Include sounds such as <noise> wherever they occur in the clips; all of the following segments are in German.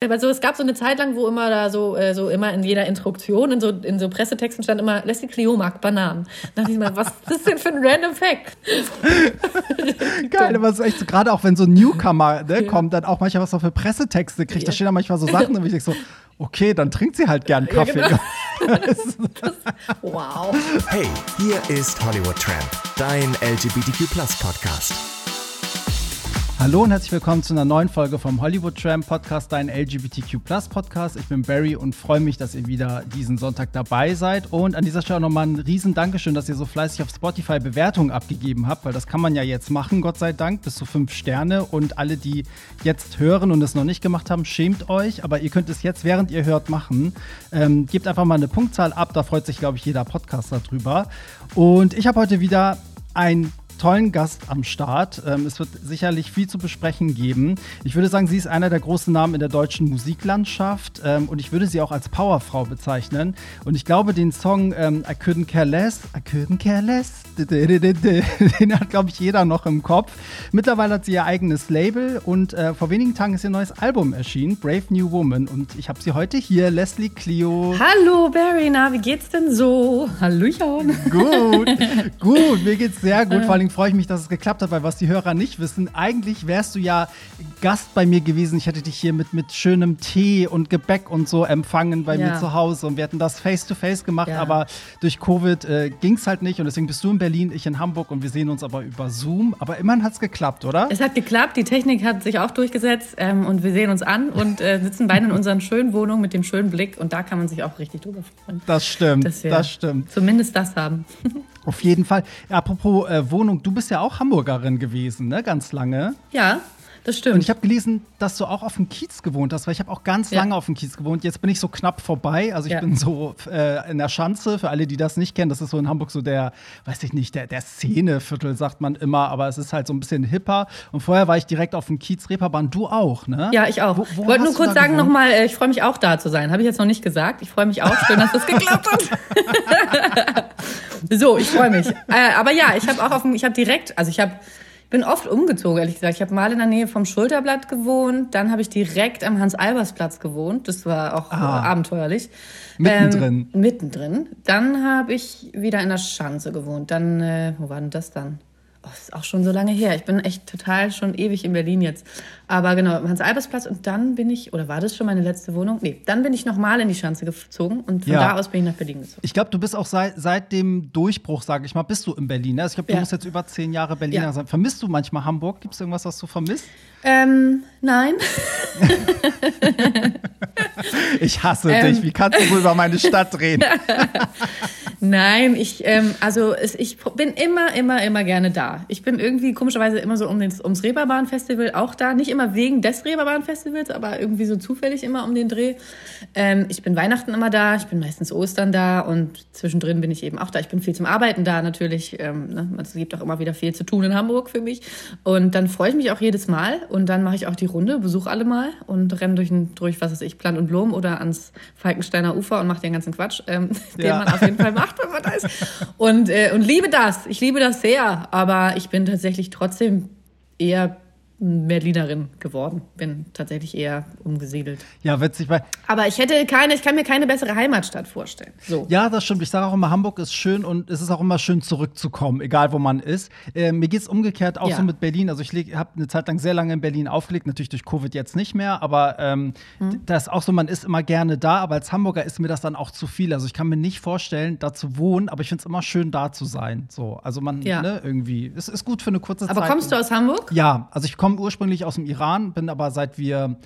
Aber so, es gab so eine Zeit lang, wo immer da so, äh, so immer in jeder Instruktion, in so, in so Pressetexten stand immer, Leslie Clio mag Bananen. Da dachte ich mal, was ist das denn für ein random Fact? <laughs> Geil, aber so echt, so, gerade auch wenn so ein Newcomer ne, kommt, dann auch manchmal was er für Pressetexte kriegt, da stehen dann manchmal so Sachen, und ich denke so, okay, dann trinkt sie halt gern Kaffee. Ja, genau. <laughs> das, <laughs> wow. Hey, hier ist Hollywood Tramp, dein LGBTQ Podcast. Hallo und herzlich willkommen zu einer neuen Folge vom Hollywood Tram Podcast, dein LGBTQ Podcast. Ich bin Barry und freue mich, dass ihr wieder diesen Sonntag dabei seid. Und an dieser Stelle nochmal ein riesen Dankeschön, dass ihr so fleißig auf Spotify Bewertungen abgegeben habt, weil das kann man ja jetzt machen, Gott sei Dank, bis zu fünf Sterne. Und alle, die jetzt hören und es noch nicht gemacht haben, schämt euch, aber ihr könnt es jetzt, während ihr hört, machen. Ähm, gebt einfach mal eine Punktzahl ab, da freut sich, glaube ich, jeder Podcaster drüber. Und ich habe heute wieder ein tollen Gast am Start. Ähm, es wird sicherlich viel zu besprechen geben. Ich würde sagen, sie ist einer der großen Namen in der deutschen Musiklandschaft ähm, und ich würde sie auch als Powerfrau bezeichnen. Und ich glaube, den Song ähm, I Couldn't Care Less, I Couldn't Care Less, den hat, glaube ich, jeder noch im Kopf. Mittlerweile hat sie ihr eigenes Label und äh, vor wenigen Tagen ist ihr neues Album erschienen, Brave New Woman. Und ich habe sie heute hier, Leslie Clio. Hallo Barry, na, wie geht's denn so? Hallöchen. Gut, gut, mir geht's sehr gut. Vor allem deswegen freue ich mich, dass es geklappt hat, weil was die Hörer nicht wissen, eigentlich wärst du ja Gast bei mir gewesen. Ich hätte dich hier mit, mit schönem Tee und Gebäck und so empfangen bei ja. mir zu Hause und wir hätten das face-to-face -face gemacht, ja. aber durch Covid äh, ging es halt nicht und deswegen bist du in Berlin, ich in Hamburg und wir sehen uns aber über Zoom. Aber immerhin hat es geklappt, oder? Es hat geklappt, die Technik hat sich auch durchgesetzt ähm, und wir sehen uns an und äh, sitzen beide in unseren schönen Wohnungen mit dem schönen Blick und da kann man sich auch richtig drüber freuen. Das stimmt, das stimmt. Zumindest das haben. Auf jeden Fall. Apropos äh, Wohnung, du bist ja auch Hamburgerin gewesen, ne? Ganz lange. Ja. Das stimmt. Und ich habe gelesen, dass du auch auf dem Kiez gewohnt hast, weil ich habe auch ganz ja. lange auf dem Kiez gewohnt. Jetzt bin ich so knapp vorbei. Also ich ja. bin so äh, in der Schanze, für alle, die das nicht kennen, das ist so in Hamburg so der, weiß ich nicht, der, der Szeneviertel, sagt man immer, aber es ist halt so ein bisschen hipper. Und vorher war ich direkt auf dem Kiez Reeperbahn. Du auch, ne? Ja, ich auch. Wo, wo ich wollte nur kurz sagen nochmal, äh, ich freue mich auch da zu sein. Habe ich jetzt noch nicht gesagt. Ich freue mich auch. Schön, dass das geklappt hat. <laughs> so, ich freue mich. Äh, aber ja, ich habe auch auf dem, ich habe direkt, also ich habe bin oft umgezogen, ehrlich gesagt. Ich habe mal in der Nähe vom Schulterblatt gewohnt, dann habe ich direkt am Hans-Albers-Platz gewohnt. Das war auch ah, abenteuerlich. Mittendrin. Ähm, mittendrin. Dann habe ich wieder in der Schanze gewohnt. Dann, äh, wo war denn das dann? Oh, ist auch schon so lange her. Ich bin echt total schon ewig in Berlin jetzt. Aber genau, Hans-Albers-Platz und dann bin ich, oder war das schon meine letzte Wohnung? Nee, dann bin ich nochmal in die Schanze gezogen und von ja. da aus bin ich nach Berlin gezogen. Ich glaube, du bist auch seit, seit dem Durchbruch, sage ich mal, bist du in Berlin. Ne? Also ich glaube, du ja. musst jetzt über zehn Jahre Berliner ja. sein. Vermisst du manchmal Hamburg? Gibt es irgendwas, was du vermisst? Ähm, nein. <laughs> ich hasse ähm. dich. Wie kannst du wohl über meine Stadt reden? <laughs> Nein, ich, ähm, also es, ich bin immer, immer, immer gerne da. Ich bin irgendwie komischerweise immer so um den, ums Reeperbahn-Festival auch da. Nicht immer wegen des Reeperbahn-Festivals, aber irgendwie so zufällig immer um den Dreh. Ähm, ich bin Weihnachten immer da, ich bin meistens Ostern da und zwischendrin bin ich eben auch da. Ich bin viel zum Arbeiten da natürlich. Ähm, ne? Es gibt auch immer wieder viel zu tun in Hamburg für mich. Und dann freue ich mich auch jedes Mal und dann mache ich auch die Runde, besuche alle mal und renne durch, durch was weiß ich, Plant und Blumen oder ans Falkensteiner Ufer und mache den ganzen Quatsch, ähm, <laughs> den ja. man auf jeden Fall macht macht, wenn man da ist. Und, äh, und liebe das. Ich liebe das sehr. Aber ich bin tatsächlich trotzdem eher Berlinerin geworden. Bin tatsächlich eher umgesiedelt. Ja, witzig. Weil Aber ich hätte keine, ich kann mir keine bessere Heimatstadt vorstellen. So. Ja, das stimmt. Ich sage auch immer, Hamburg ist schön und es ist auch immer schön zurückzukommen, egal wo man ist. Äh, mir geht es umgekehrt auch ja. so mit Berlin. Also ich habe eine Zeit lang sehr lange in Berlin aufgelegt, natürlich durch Covid jetzt nicht mehr, aber ähm, mhm. das ist auch so, man ist immer gerne da, aber als Hamburger ist mir das dann auch zu viel. Also ich kann mir nicht vorstellen, da zu wohnen, aber ich finde es immer schön, da zu sein. So, also man, ja. ne, irgendwie, es ist gut für eine kurze aber Zeit. Aber kommst du aus Hamburg? Ja, also ich komme komme ursprünglich aus dem Iran, bin aber seit wir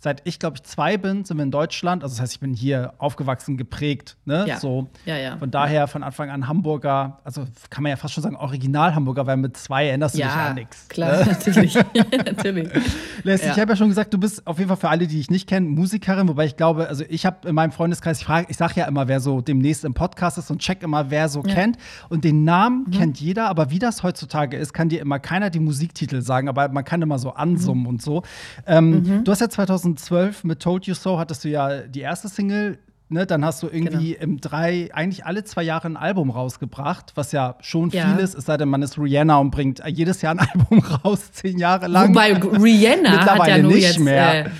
seit ich, glaube ich, zwei bin, sind wir in Deutschland. Also das heißt, ich bin hier aufgewachsen, geprägt. Ne? Ja. So. Ja, ja. Von daher von Anfang an Hamburger, also kann man ja fast schon sagen, Original-Hamburger, weil mit zwei erinnerst du ja, dich an nichts. Klar, ne? <laughs> natürlich. natürlich. <laughs> Leslie, ja. ich habe ja schon gesagt, du bist auf jeden Fall für alle, die ich nicht kenne, Musikerin, wobei ich glaube, also ich habe in meinem Freundeskreis, ich, ich sage ja immer, wer so demnächst im Podcast ist und check immer, wer so ja. kennt. Und den Namen mhm. kennt jeder, aber wie das heutzutage ist, kann dir immer keiner die Musiktitel sagen, aber man kann immer so ansummen mhm. und so. Ähm, mhm. Du hast ja 2012 mit Told You So hattest du ja die erste Single. Ne, dann hast du irgendwie genau. im drei, eigentlich alle zwei Jahre ein Album rausgebracht, was ja schon ja. viel ist, es sei denn, man ist Rihanna und bringt jedes Jahr ein <laughs> Album raus, zehn Jahre lang. Wobei Rihanna hat ja nur nicht jetzt, mehr. Äh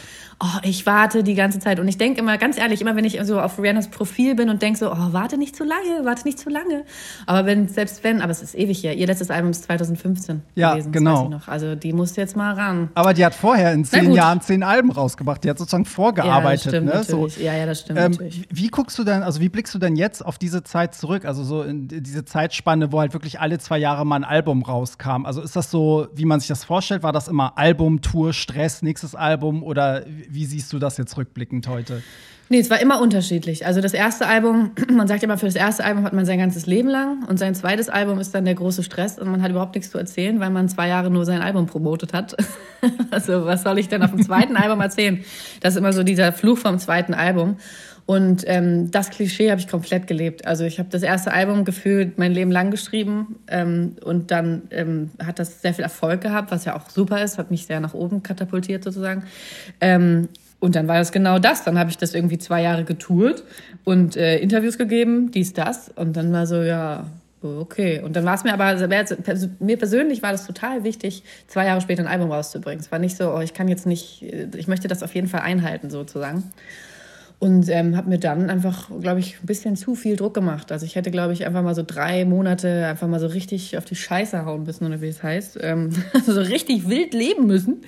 oh, ich warte die ganze Zeit. Und ich denke immer, ganz ehrlich, immer wenn ich so auf Rihannas Profil bin und denke so, oh, warte nicht zu lange, warte nicht zu lange. Aber wenn, selbst wenn, aber es ist ewig hier. Ihr letztes Album ist 2015 ja, gewesen. genau. Also die muss jetzt mal ran. Aber die hat vorher in zehn Jahren zehn Alben rausgebracht. Die hat sozusagen vorgearbeitet. Ja, das stimmt, ne? so, ja, ja, das stimmt ähm, natürlich. Wie guckst du denn, also wie blickst du denn jetzt auf diese Zeit zurück? Also so in diese Zeitspanne, wo halt wirklich alle zwei Jahre mal ein Album rauskam. Also ist das so, wie man sich das vorstellt? War das immer Album, Tour, Stress, nächstes Album? Oder wie siehst du das jetzt rückblickend heute? Nee, es war immer unterschiedlich. Also das erste Album, <clears throat> man sagt immer, für das erste Album hat man sein ganzes Leben lang und sein zweites Album ist dann der große Stress und man hat überhaupt nichts zu erzählen, weil man zwei Jahre nur sein Album promotet hat. <laughs> also was soll ich denn auf dem zweiten <laughs> Album erzählen? Das ist immer so dieser Fluch vom zweiten Album. Und ähm, das Klischee habe ich komplett gelebt. Also ich habe das erste Album gefühlt mein Leben lang geschrieben ähm, und dann ähm, hat das sehr viel Erfolg gehabt, was ja auch super ist, hat mich sehr nach oben katapultiert sozusagen. Ähm, und dann war das genau das. Dann habe ich das irgendwie zwei Jahre getourt und äh, Interviews gegeben, dies, das. Und dann war so, ja, okay. Und dann war es mir aber, also mir persönlich war das total wichtig, zwei Jahre später ein Album rauszubringen. Es war nicht so, oh, ich kann jetzt nicht, ich möchte das auf jeden Fall einhalten sozusagen. Und ähm, habe mir dann einfach, glaube ich, ein bisschen zu viel Druck gemacht. Also ich hätte, glaube ich, einfach mal so drei Monate einfach mal so richtig auf die Scheiße hauen müssen, oder wie es heißt. Ähm, <laughs> so richtig wild leben müssen,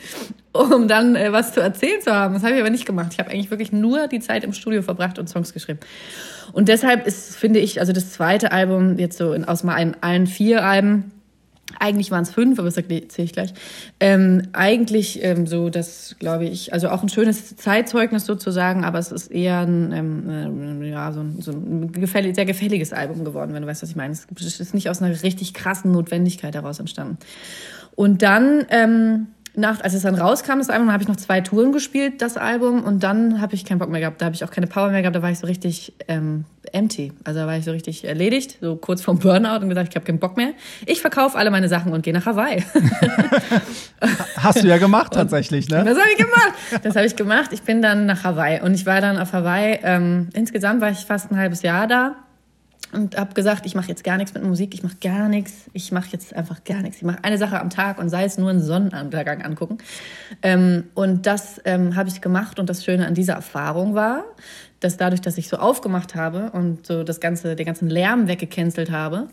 um dann äh, was zu erzählen zu haben. Das habe ich aber nicht gemacht. Ich habe eigentlich wirklich nur die Zeit im Studio verbracht und Songs geschrieben. Und deshalb ist, finde ich, also das zweite Album jetzt so in, aus mal allen vier Alben, eigentlich waren es fünf, aber das erzähle ich gleich. Ähm, eigentlich ähm, so, das glaube ich, also auch ein schönes Zeitzeugnis sozusagen, aber es ist eher ein, ähm, äh, ja, so ein, so ein gefällig, sehr gefälliges Album geworden, wenn du weißt, was ich meine. Es ist nicht aus einer richtig krassen Notwendigkeit heraus entstanden. Und dann ähm, nach, als es dann rauskam, das Album, habe ich noch zwei Touren gespielt, das Album, und dann habe ich keinen Bock mehr gehabt. Da habe ich auch keine Power mehr gehabt, da war ich so richtig ähm, empty. Also da war ich so richtig erledigt, so kurz vorm Burnout und gesagt, ich habe keinen Bock mehr. Ich verkaufe alle meine Sachen und gehe nach Hawaii. <laughs> Hast du ja gemacht tatsächlich, ne? Das habe ich gemacht. Das habe ich gemacht. Ich bin dann nach Hawaii und ich war dann auf Hawaii. Ähm, insgesamt war ich fast ein halbes Jahr da und habe gesagt, ich mache jetzt gar nichts mit Musik, ich mache gar nichts, ich mache jetzt einfach gar nichts. Ich mache eine Sache am Tag und sei es nur einen Sonnenuntergang angucken. Ähm, und das ähm, habe ich gemacht und das Schöne an dieser Erfahrung war, dass dadurch, dass ich so aufgemacht habe und so das ganze, den ganzen Lärm weggecancelt habe,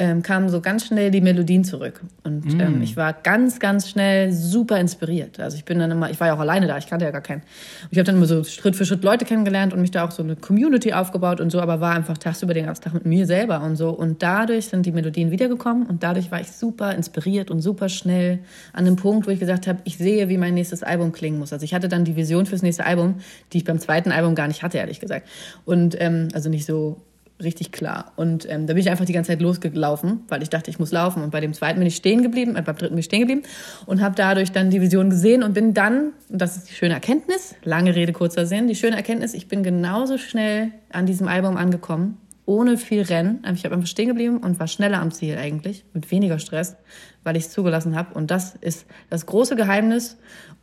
ähm, kamen so ganz schnell die Melodien zurück. Und mm. ähm, ich war ganz, ganz schnell super inspiriert. Also ich bin dann immer, ich war ja auch alleine da, ich kannte ja gar keinen. Und ich habe dann immer so Schritt für Schritt Leute kennengelernt und mich da auch so eine Community aufgebaut und so, aber war einfach tagsüber den ganzen Tag mit mir selber und so. Und dadurch sind die Melodien wiedergekommen und dadurch war ich super inspiriert und super schnell an dem Punkt, wo ich gesagt habe, ich sehe, wie mein nächstes Album klingen muss. Also ich hatte dann die Vision fürs nächste Album, die ich beim zweiten Album gar nicht hatte, ehrlich gesagt. Und ähm, also nicht so richtig klar. Und ähm, da bin ich einfach die ganze Zeit losgelaufen, weil ich dachte, ich muss laufen. Und bei dem zweiten bin ich stehen geblieben, äh, beim dritten bin ich stehen geblieben und habe dadurch dann die Vision gesehen und bin dann, und das ist die schöne Erkenntnis, lange Rede, kurzer Sinn, die schöne Erkenntnis, ich bin genauso schnell an diesem Album angekommen, ohne viel Rennen. Ich habe einfach stehen geblieben und war schneller am Ziel eigentlich, mit weniger Stress, weil ich es zugelassen habe. Und das ist das große Geheimnis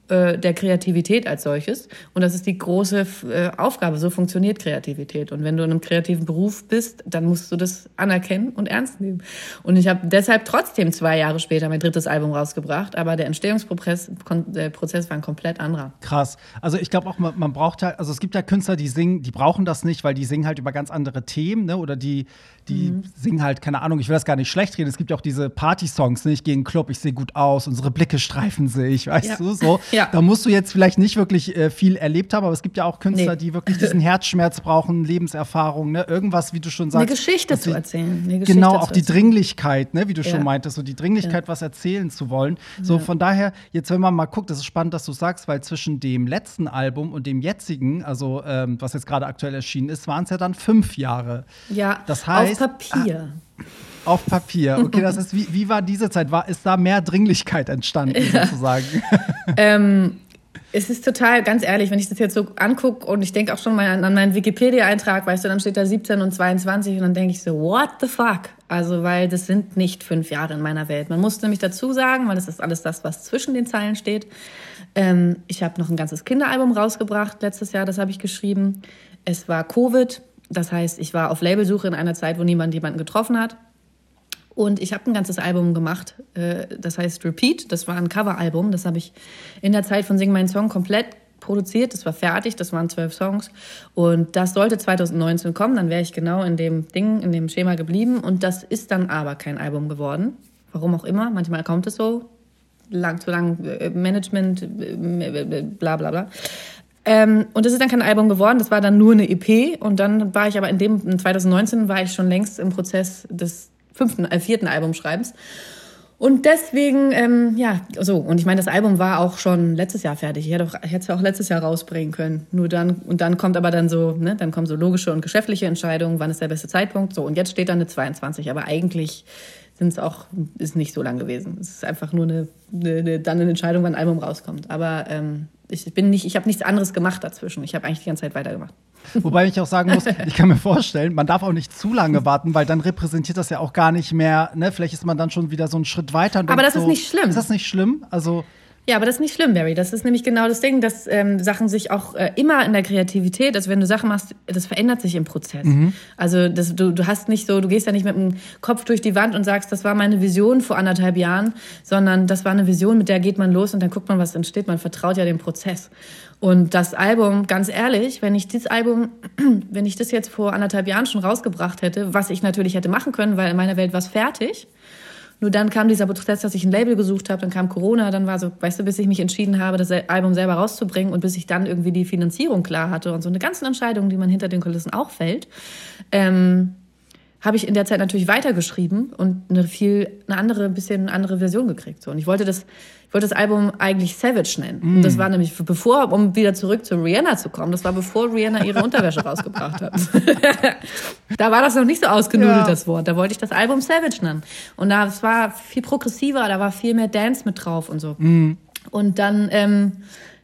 äh, der Kreativität als solches. Und das ist die große äh, Aufgabe. So funktioniert Kreativität. Und wenn du in einem kreativen Beruf bist, dann musst du das anerkennen und ernst nehmen. Und ich habe deshalb trotzdem zwei Jahre später mein drittes Album rausgebracht, aber der Entstehungsprozess der Prozess war ein komplett anderer. Krass. Also ich glaube auch, man, man braucht halt, also es gibt ja Künstler, die singen, die brauchen das nicht, weil die singen halt über ganz andere Themen, ne? Oder die, die mhm. singen halt, keine Ahnung, ich will das gar nicht schlecht reden. Es gibt ja auch diese Party-Songs, ne? ich gehe in den Club, ich sehe gut aus, unsere Blicke streifen sich, weißt ja. du, so. <laughs> Ja. Da musst du jetzt vielleicht nicht wirklich äh, viel erlebt haben, aber es gibt ja auch Künstler, nee. die wirklich diesen <laughs> Herzschmerz brauchen, Lebenserfahrung, ne? Irgendwas, wie du schon sagst. Eine Geschichte zu erzählen. Geschichte genau, auch die Dringlichkeit, ne? Wie du ja. schon meintest, so die Dringlichkeit, ja. was erzählen zu wollen. So, von daher, jetzt wenn man mal guckt, das ist spannend, dass du sagst, weil zwischen dem letzten Album und dem jetzigen, also ähm, was jetzt gerade aktuell erschienen ist, waren es ja dann fünf Jahre. Ja, das heißt, auf Papier. Ah, auf Papier. Okay, das ist, wie, wie war diese Zeit? War, ist da mehr Dringlichkeit entstanden, ja. sozusagen? <laughs> Ähm, es ist total, ganz ehrlich, wenn ich das jetzt so angucke und ich denke auch schon mal an, an meinen Wikipedia-Eintrag, weißt du, dann steht da 17 und 22 und dann denke ich so, what the fuck? Also, weil das sind nicht fünf Jahre in meiner Welt. Man muss nämlich dazu sagen, weil das ist alles das, was zwischen den Zeilen steht. Ähm, ich habe noch ein ganzes Kinderalbum rausgebracht letztes Jahr, das habe ich geschrieben. Es war Covid, das heißt, ich war auf Labelsuche in einer Zeit, wo niemand jemanden getroffen hat. Und ich habe ein ganzes Album gemacht, äh, das heißt Repeat. Das war ein Coveralbum. Das habe ich in der Zeit von Sing Mein Song komplett produziert, das war fertig, das waren zwölf Songs. Und das sollte 2019 kommen, dann wäre ich genau in dem Ding, in dem Schema geblieben. Und das ist dann aber kein Album geworden. Warum auch immer, manchmal kommt es so, lang zu lang äh, Management, äh, bla bla bla. Ähm, und das ist dann kein Album geworden, das war dann nur eine EP und dann war ich aber in dem, 2019 war ich schon längst im Prozess des fünften, äh, vierten Albumschreibens. Und deswegen, ähm, ja, so. Und ich meine, das Album war auch schon letztes Jahr fertig. Ich hätte es auch letztes Jahr rausbringen können. Nur dann, und dann kommt aber dann so, ne, dann kommen so logische und geschäftliche Entscheidungen, wann ist der beste Zeitpunkt. So, und jetzt steht dann eine 22. Aber eigentlich sind es auch, ist nicht so lang gewesen. Es ist einfach nur eine, eine, eine dann eine Entscheidung, wann ein Album rauskommt. Aber ähm, ich bin nicht, ich habe nichts anderes gemacht dazwischen. Ich habe eigentlich die ganze Zeit weitergemacht. Wobei ich auch sagen muss, ich kann mir vorstellen, man darf auch nicht zu lange warten, weil dann repräsentiert das ja auch gar nicht mehr, ne? Vielleicht ist man dann schon wieder so einen Schritt weiter. Aber das so, ist nicht schlimm. Ist das nicht schlimm? Also. Ja, aber das ist nicht schlimm, Barry. Das ist nämlich genau das Ding, dass ähm, Sachen sich auch äh, immer in der Kreativität, also wenn du Sachen machst, das verändert sich im Prozess. Mhm. Also das, du, du hast nicht so, du gehst ja nicht mit dem Kopf durch die Wand und sagst, das war meine Vision vor anderthalb Jahren, sondern das war eine Vision, mit der geht man los und dann guckt man, was entsteht. Man vertraut ja dem Prozess. Und das Album, ganz ehrlich, wenn ich dieses Album, <clears throat> wenn ich das jetzt vor anderthalb Jahren schon rausgebracht hätte, was ich natürlich hätte machen können, weil in meiner Welt war es fertig, nur dann kam dieser Prozess, dass ich ein Label gesucht habe, dann kam Corona, dann war so, weißt du, bis ich mich entschieden habe, das Album selber rauszubringen und bis ich dann irgendwie die Finanzierung klar hatte und so eine ganzen Entscheidungen, die man hinter den Kulissen auch fällt, ähm, habe ich in der Zeit natürlich weitergeschrieben und eine viel, eine andere, ein bisschen andere Version gekriegt. So. Und ich wollte das, ich wollte das Album eigentlich Savage nennen. Mm. Und das war nämlich bevor, um wieder zurück zu Rihanna zu kommen, das war bevor Rihanna ihre Unterwäsche <laughs> rausgebracht hat. <laughs> da war das noch nicht so ausgenudelt, ja. das Wort. Da wollte ich das Album Savage nennen. Und da, es war viel progressiver, da war viel mehr Dance mit drauf und so. Mm. Und dann, ähm,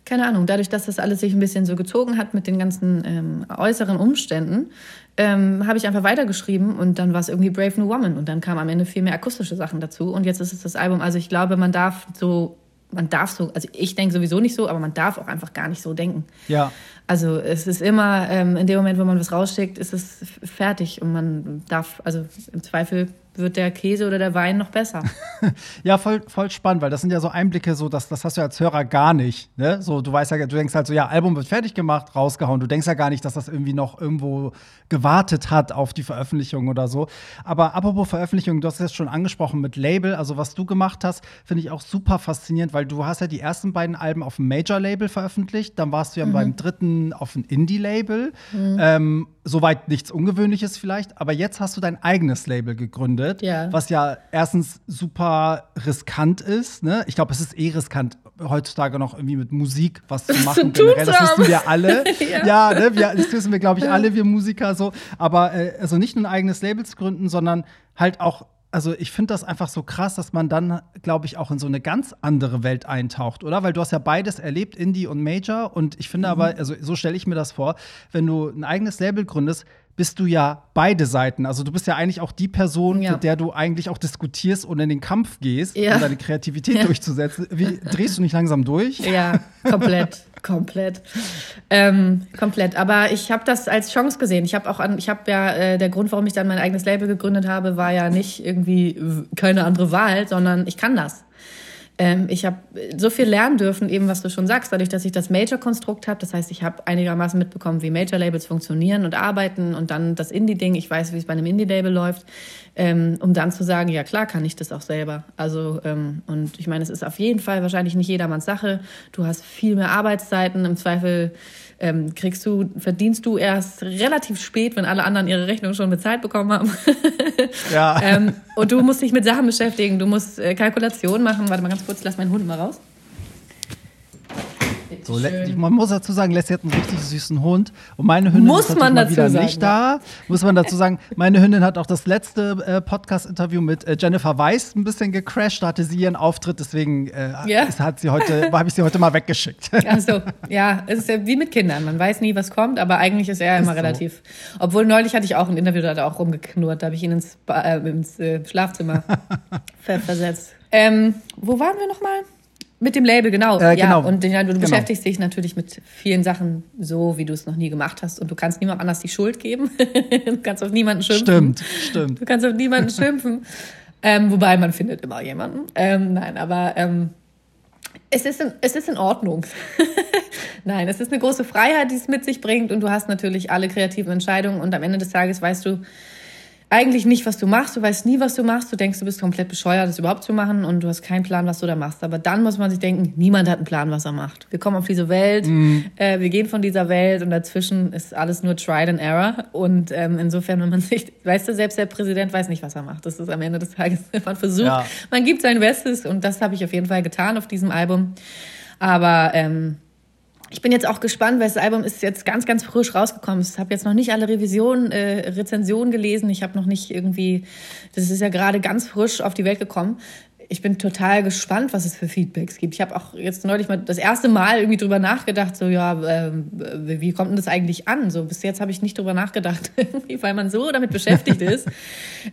keine Ahnung, dadurch, dass das alles sich ein bisschen so gezogen hat mit den ganzen ähm, äußeren Umständen, ähm, habe ich einfach weitergeschrieben und dann war es irgendwie Brave New Woman und dann kamen am Ende viel mehr akustische Sachen dazu und jetzt ist es das Album. Also ich glaube, man darf so, man darf so, also ich denke sowieso nicht so, aber man darf auch einfach gar nicht so denken. Ja. Also es ist immer, ähm, in dem Moment, wo man was rausschickt, ist es fertig und man darf, also im Zweifel wird der Käse oder der Wein noch besser. <laughs> ja, voll, voll spannend, weil das sind ja so Einblicke, so das, das hast du als Hörer gar nicht. Ne? So, du weißt ja, du denkst halt so, ja, Album wird fertig gemacht, rausgehauen. Du denkst ja gar nicht, dass das irgendwie noch irgendwo gewartet hat auf die Veröffentlichung oder so. Aber apropos Veröffentlichung, du hast es jetzt schon angesprochen mit Label, also was du gemacht hast, finde ich auch super faszinierend, weil du hast ja die ersten beiden Alben auf dem Major-Label veröffentlicht, dann warst du ja mhm. beim dritten auf dem Indie-Label. Mhm. Ähm, soweit nichts Ungewöhnliches vielleicht, aber jetzt hast du dein eigenes Label gegründet, ja. was ja erstens super riskant ist. Ne? Ich glaube, es ist eh riskant, heutzutage noch irgendwie mit Musik was zu <laughs> machen. Generell, das wissen wir alle. <laughs> ja, ja ne? wir, das wissen wir, glaube ich, alle, wir Musiker so. Aber äh, also nicht nur ein eigenes Label zu gründen, sondern halt auch also ich finde das einfach so krass, dass man dann, glaube ich, auch in so eine ganz andere Welt eintaucht, oder? Weil du hast ja beides erlebt, Indie und Major. Und ich finde mhm. aber, also so stelle ich mir das vor, wenn du ein eigenes Label gründest, bist du ja beide Seiten. Also du bist ja eigentlich auch die Person, ja. mit der du eigentlich auch diskutierst und in den Kampf gehst, ja. um deine Kreativität <laughs> ja. durchzusetzen. Wie drehst du nicht langsam durch? Ja, komplett. <laughs> Komplett. Ähm, komplett. Aber ich habe das als Chance gesehen. Ich habe auch an, ich habe ja, äh, der Grund, warum ich dann mein eigenes Label gegründet habe, war ja nicht irgendwie keine andere Wahl, sondern ich kann das. Ähm, ich habe so viel lernen dürfen, eben was du schon sagst, dadurch, dass ich das Major-Konstrukt habe. Das heißt, ich habe einigermaßen mitbekommen, wie Major-Labels funktionieren und arbeiten und dann das Indie-Ding. Ich weiß, wie es bei einem Indie-Label läuft, ähm, um dann zu sagen, ja klar, kann ich das auch selber. Also ähm, und ich meine, es ist auf jeden Fall wahrscheinlich nicht jedermanns Sache. Du hast viel mehr Arbeitszeiten. Im Zweifel ähm, kriegst du, verdienst du erst relativ spät, wenn alle anderen ihre Rechnung schon bezahlt bekommen haben. <laughs> ja. ähm, und du musst dich mit Sachen beschäftigen, du musst äh, Kalkulationen machen. Warte mal ganz kurz, lass meinen Hund mal raus. So, man muss dazu sagen, Leslie hat einen richtig süßen Hund. Und meine Hündin muss ist man dazu wieder sagen, nicht da. Muss man dazu sagen, meine Hündin hat auch das letzte äh, Podcast-Interview mit äh, Jennifer Weiss ein bisschen gecrashed. Da hatte sie ihren Auftritt, deswegen äh, ja. hat sie heute, <laughs> habe ich sie heute mal weggeschickt. Ach so, ja, es ist ja wie mit Kindern. Man weiß nie, was kommt, aber eigentlich ist er ist immer so. relativ. Obwohl neulich hatte ich auch ein Interview, da hat er auch rumgeknurrt. Da habe ich ihn ins, äh, ins äh, Schlafzimmer <laughs> versetzt. <laughs> Ähm, wo waren wir nochmal? Mit dem Label, genau. Äh, ja, genau. und ja, du genau. beschäftigst dich natürlich mit vielen Sachen so, wie du es noch nie gemacht hast. Und du kannst niemandem anders die Schuld geben. <laughs> du kannst auf niemanden schimpfen. Stimmt, stimmt. Du kannst auf niemanden <laughs> schimpfen. Ähm, wobei man findet immer jemanden. Ähm, nein, aber ähm, es ist in, es ist in Ordnung. <laughs> Nein, es ist eine große Freiheit, die es mit sich bringt und du hast natürlich alle kreativen Entscheidungen und am Ende des Tages weißt du, eigentlich nicht, was du machst. Du weißt nie, was du machst. Du denkst, du bist komplett bescheuert, das überhaupt zu machen und du hast keinen Plan, was du da machst. Aber dann muss man sich denken, niemand hat einen Plan, was er macht. Wir kommen auf diese Welt, mhm. äh, wir gehen von dieser Welt und dazwischen ist alles nur Tried and Error. Und ähm, insofern, wenn man <laughs> sich, weißt du, selbst der Präsident weiß nicht, was er macht. Das ist am Ende des Tages, man versucht, ja. man gibt sein Bestes und das habe ich auf jeden Fall getan auf diesem Album. Aber ähm, ich bin jetzt auch gespannt, weil das Album ist jetzt ganz, ganz frisch rausgekommen. Ich habe jetzt noch nicht alle Revisionen, äh, Rezensionen gelesen. Ich habe noch nicht irgendwie, das ist ja gerade ganz frisch auf die Welt gekommen ich bin total gespannt, was es für Feedbacks gibt. Ich habe auch jetzt neulich mal das erste Mal irgendwie drüber nachgedacht, so ja, äh, wie kommt denn das eigentlich an? So bis jetzt habe ich nicht drüber nachgedacht, <laughs> weil man so damit beschäftigt <laughs> ist,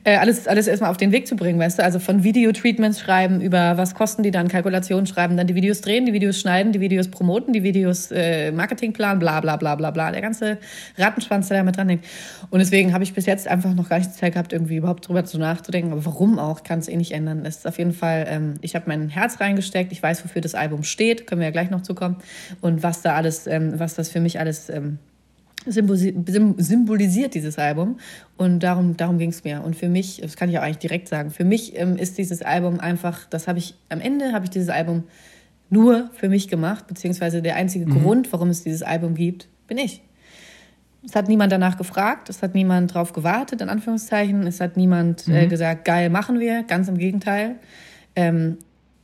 äh, alles alles erstmal auf den Weg zu bringen, weißt du? Also von Video-Treatments schreiben über was kosten die dann, Kalkulationen schreiben, dann die Videos drehen, die Videos schneiden, die Videos promoten, die Videos äh, Marketingplan, bla bla bla bla bla, der ganze Rattenschwanz, der da mit dran hängt. Und deswegen habe ich bis jetzt einfach noch gar nicht Zeit gehabt, irgendwie überhaupt drüber zu nachzudenken. Aber warum auch, kann es eh nicht ändern. Es ist auf jeden Fall Fall, ähm, ich habe mein Herz reingesteckt. Ich weiß, wofür das Album steht. Können wir ja gleich noch zukommen. Und was da alles, ähm, was das für mich alles ähm, symbolisiert, dieses Album. Und darum, darum ging es mir. Und für mich, das kann ich auch eigentlich direkt sagen, für mich ähm, ist dieses Album einfach, das habe ich, am Ende habe ich dieses Album nur für mich gemacht, beziehungsweise der einzige mhm. Grund, warum es dieses Album gibt, bin ich. Es hat niemand danach gefragt, es hat niemand drauf gewartet, in Anführungszeichen. Es hat niemand äh, mhm. äh, gesagt, geil, machen wir. Ganz im Gegenteil. Ähm,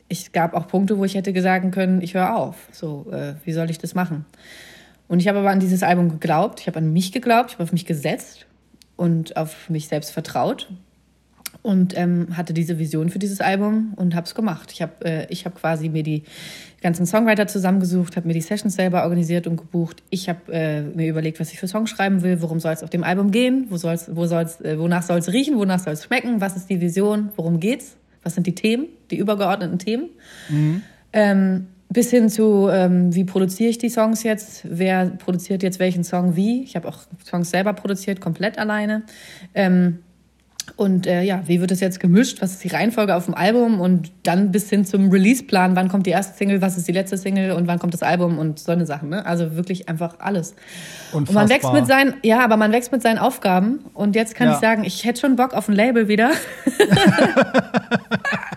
ich gab auch Punkte, wo ich hätte sagen können, ich höre auf. So, äh, wie soll ich das machen? Und ich habe aber an dieses Album geglaubt. Ich habe an mich geglaubt, ich habe auf mich gesetzt und auf mich selbst vertraut und ähm, hatte diese Vision für dieses Album und habe es gemacht. Ich habe äh, hab quasi mir die ganzen Songwriter zusammengesucht, habe mir die Sessions selber organisiert und gebucht. Ich habe äh, mir überlegt, was ich für Songs schreiben will, worum soll es auf dem Album gehen, wo soll's, wo soll's, äh, wonach soll es riechen, wonach soll es schmecken, was ist die Vision, worum geht's, was sind die Themen, die übergeordneten Themen. Mhm. Ähm, bis hin zu, ähm, wie produziere ich die Songs jetzt, wer produziert jetzt welchen Song wie. Ich habe auch Songs selber produziert, komplett alleine. Ähm, und äh, ja, wie wird es jetzt gemischt? Was ist die Reihenfolge auf dem Album? Und dann bis hin zum Release-Plan. Wann kommt die erste Single? Was ist die letzte Single? Und wann kommt das Album? Und so eine Sachen. Ne? Also wirklich einfach alles. Unfassbar. Und man wächst mit seinen, ja, aber man wächst mit seinen Aufgaben. Und jetzt kann ja. ich sagen, ich hätte schon Bock auf ein Label wieder. <laughs> <laughs>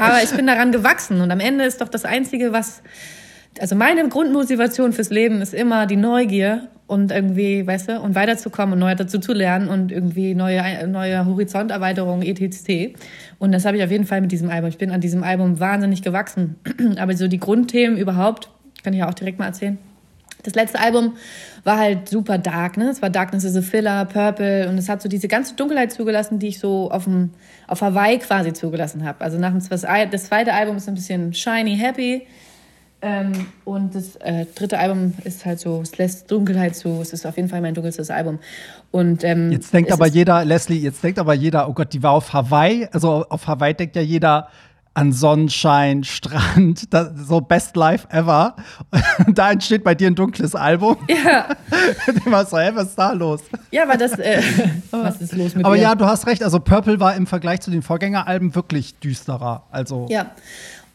aber ich bin daran gewachsen. Und am Ende ist doch das Einzige, was also meine Grundmotivation fürs Leben ist immer die Neugier und irgendwie, weißt du, und weiterzukommen und neu dazu zu lernen und irgendwie neue, neue Horizonterweiterungen, etc. Und das habe ich auf jeden Fall mit diesem Album. Ich bin an diesem Album wahnsinnig gewachsen. <clears throat> Aber so die Grundthemen überhaupt, kann ich ja auch direkt mal erzählen. Das letzte Album war halt super dark, ne? Es war Darkness is a Filler, Purple und es hat so diese ganze Dunkelheit zugelassen, die ich so auf dem auf Hawaii quasi zugelassen habe. Also nach dem das zweite Album ist ein bisschen shiny, happy ähm, und das äh, dritte Album ist halt so, es lässt Dunkelheit zu. Es ist auf jeden Fall mein dunkelstes Album. Und ähm, jetzt denkt aber jeder, Leslie, jetzt denkt aber jeder, oh Gott, die war auf Hawaii. Also auf Hawaii denkt ja jeder an Sonnenschein, <laughs> Strand, das, so Best Life ever. Und <laughs> da entsteht bei dir ein dunkles Album. Ja. <laughs> was, hey, was ist da los? Ja, aber das, äh, was ist los mit Aber dir? ja, du hast recht. Also Purple war im Vergleich zu den Vorgängeralben wirklich düsterer. Also ja.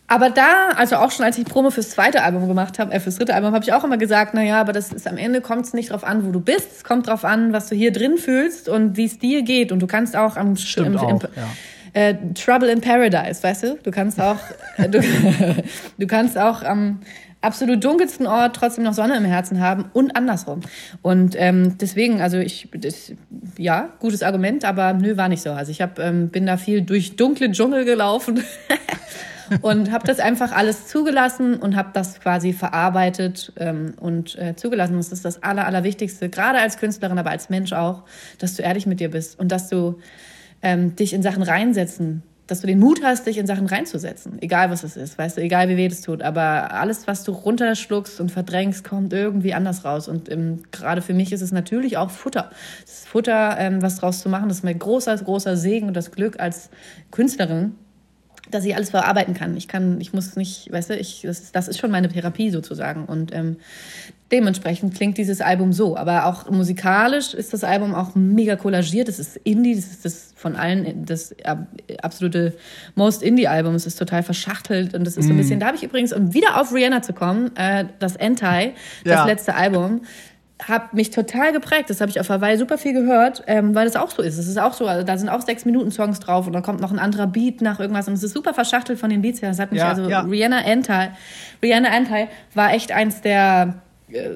Aber da, also auch schon als ich Promo fürs zweite Album gemacht habe, äh, fürs dritte Album, habe ich auch immer gesagt, na ja, aber das ist am Ende kommt es nicht drauf an, wo du bist, es kommt drauf an, was du hier drin fühlst und wie es dir geht. Und du kannst auch am Stimmt im, auch, im, ja. Äh, Trouble in Paradise, weißt du? Du kannst auch, <laughs> äh, du, <laughs> du kannst auch am absolut dunkelsten Ort trotzdem noch Sonne im Herzen haben und andersrum. Und ähm, deswegen, also ich, das, ja, gutes Argument, aber nö, war nicht so. Also ich hab, ähm, bin da viel durch dunkle Dschungel gelaufen. <laughs> und habe das einfach alles zugelassen und habe das quasi verarbeitet ähm, und äh, zugelassen. Das ist das Aller, Allerwichtigste, gerade als Künstlerin, aber als Mensch auch, dass du ehrlich mit dir bist und dass du ähm, dich in Sachen reinsetzen, dass du den Mut hast, dich in Sachen reinzusetzen, egal was es ist, weißt du, egal wie weh es tut, aber alles, was du runterschluckst und verdrängst, kommt irgendwie anders raus. Und ähm, gerade für mich ist es natürlich auch Futter. Ist Futter, ähm, was draus zu machen, das ist mir großer, großer Segen und das Glück als Künstlerin, dass ich alles verarbeiten kann. Ich kann, ich muss nicht, weißt du, ich, das, das ist schon meine Therapie sozusagen. Und ähm, dementsprechend klingt dieses Album so. Aber auch musikalisch ist das Album auch mega collagiert. Es ist Indie, das ist das von allen das absolute Most Indie-Album. Es ist total verschachtelt und das ist so ein bisschen, da habe ich übrigens, um wieder auf Rihanna zu kommen, äh, das Anti, das Ja. letzte Album hat mich total geprägt. Das habe ich auf Hawaii super viel gehört, ähm, weil das auch so ist. Es ist auch so, also da sind auch sechs Minuten Songs drauf und dann kommt noch ein anderer Beat nach irgendwas und es ist super verschachtelt von den Beats her. Das hat mich Ja, also ja. Rihanna Anti, Rihanna Anti war echt eins der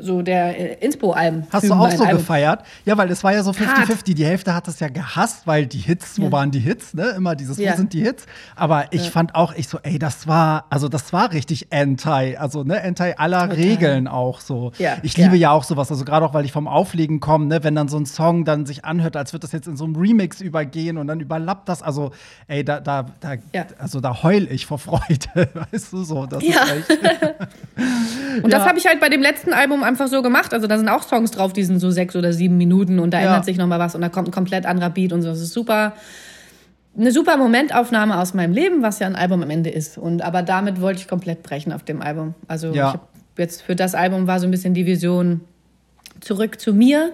so der äh, Inspo-Alben. Hast du auch so Album. gefeiert? Ja, weil es war ja so Hart. 50-50. Die Hälfte hat es ja gehasst, weil die Hits, wo Ja. waren die Hits, ne? Immer dieses, Ja. wo sind die Hits? Aber ich fand auch, ich so, ey, das war, also das war richtig anti, also ne, anti aller Total. Regeln auch so. Ja, Ich liebe ja. ja auch sowas, also gerade auch, weil ich vom Auflegen komme, ne, wenn dann so ein Song dann sich anhört, als würde das jetzt in so einem Remix übergehen und dann überlappt das, also, ey, da, da, da Ja. also da heul ich vor Freude, <laughs> weißt du so. Das Ja. ist echt, <laughs> <laughs> Und das Ja. habe ich halt bei dem letzten Album einfach so gemacht. Also da sind auch Songs drauf, die sind so sechs oder sieben Minuten und da Ja. ändert sich noch mal was und da kommt ein komplett anderer Beat und so. Das ist super. Eine super Momentaufnahme aus meinem Leben, was ja ein Album am Ende ist. Und aber damit wollte ich komplett brechen auf dem Album. Also Ja. ich hab jetzt für das Album war so ein bisschen die Vision zurück zu mir,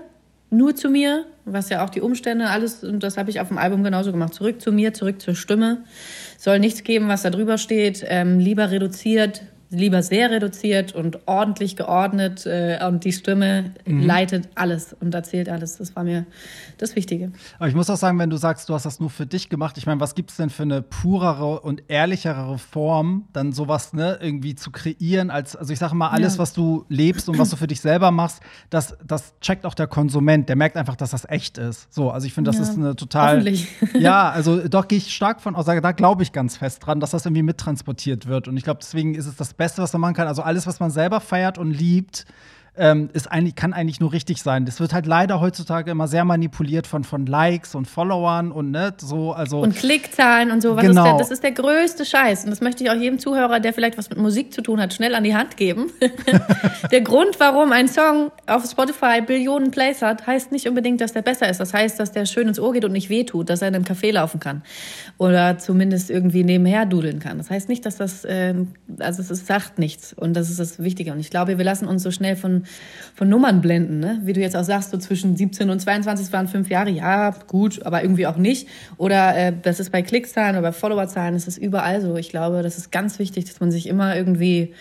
nur zu mir, was ja auch die Umstände alles und das habe ich auf dem Album genauso gemacht. Zurück zu mir, zurück zur Stimme. Soll nichts geben, was da drüber steht. Ähm, lieber reduziert, lieber sehr reduziert und ordentlich geordnet äh, und die Stimme leitet alles und erzählt alles. Das war mir das Wichtige. Aber ich muss auch sagen, wenn du sagst, du hast das nur für dich gemacht, ich meine, was gibt's denn für eine purere und ehrlichere Form, dann sowas ne, irgendwie zu kreieren, als, also ich sage mal, alles, Ja. was du lebst und was du für dich selber machst, das, das checkt auch der Konsument, der merkt einfach, dass das echt ist. So, also ich finde, das Ja, ist eine total. <laughs> Ja, also doch gehe ich stark von aus, da glaube ich ganz fest dran, dass das irgendwie mittransportiert wird. Und ich glaube, deswegen ist es das Beste, was man machen kann. Also alles, was man selber feiert und liebt, ähm, ist eigentlich, kann eigentlich nur richtig sein. Das wird halt leider heutzutage immer sehr manipuliert von, von Likes und Followern und ne, so, also. Und Klickzahlen und so, was Genau. ist der, das ist der größte Scheiß. Und das möchte ich auch jedem Zuhörer, der vielleicht was mit Musik zu tun hat, schnell an die Hand geben. <laughs> der Grund, warum ein Song auf Spotify Billionen Plays hat, heißt nicht unbedingt, dass der besser ist. Das heißt, dass der schön ins Ohr geht und nicht wehtut, dass er in einem Café laufen kann. Oder zumindest irgendwie nebenher dudeln kann. Das heißt nicht, dass das, ähm, also es sagt nichts. Und das ist das Wichtige. Und ich glaube, wir lassen uns so schnell von, von Nummern blenden, ne? Wie du jetzt auch sagst, so zwischen 17 und 22 waren fünf Jahre, ja, gut, aber irgendwie auch nicht. Oder äh, das ist bei Klickzahlen oder bei Followerzahlen, das ist überall so. Ich glaube, das ist ganz wichtig, dass man sich immer irgendwie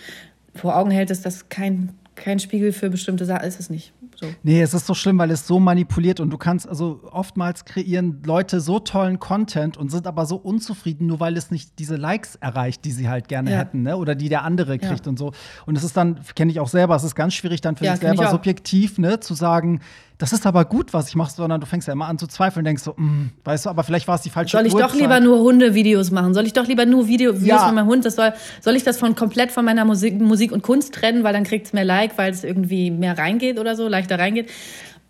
vor Augen hält, dass das kein, kein Spiegel für bestimmte Sachen ist es nicht. So. Nee, es ist so schlimm, weil es so manipuliert und du kannst, also oftmals kreieren Leute so tollen Content und sind aber so unzufrieden, nur weil es nicht diese Likes erreicht, die sie halt gerne Ja. hätten, ne? Oder die der andere Ja. kriegt und so. Und es ist dann, kenne ich auch selber, es ist ganz schwierig dann für Ja, sich selber subjektiv, ne, zu sagen, das ist aber gut, was ich mache, sondern du fängst ja immer an zu zweifeln und denkst so, mm, weißt du, aber vielleicht war es die falsche Soll ich doch Uhrzeit. lieber nur Hundevideos machen? Soll ich doch lieber nur Video Videos Ja. von meinem Hund? Das soll, soll ich das von komplett von meiner Musik, Musik und Kunst trennen, weil dann kriegt es mehr Like, weil es irgendwie mehr reingeht oder so, leichter reingeht.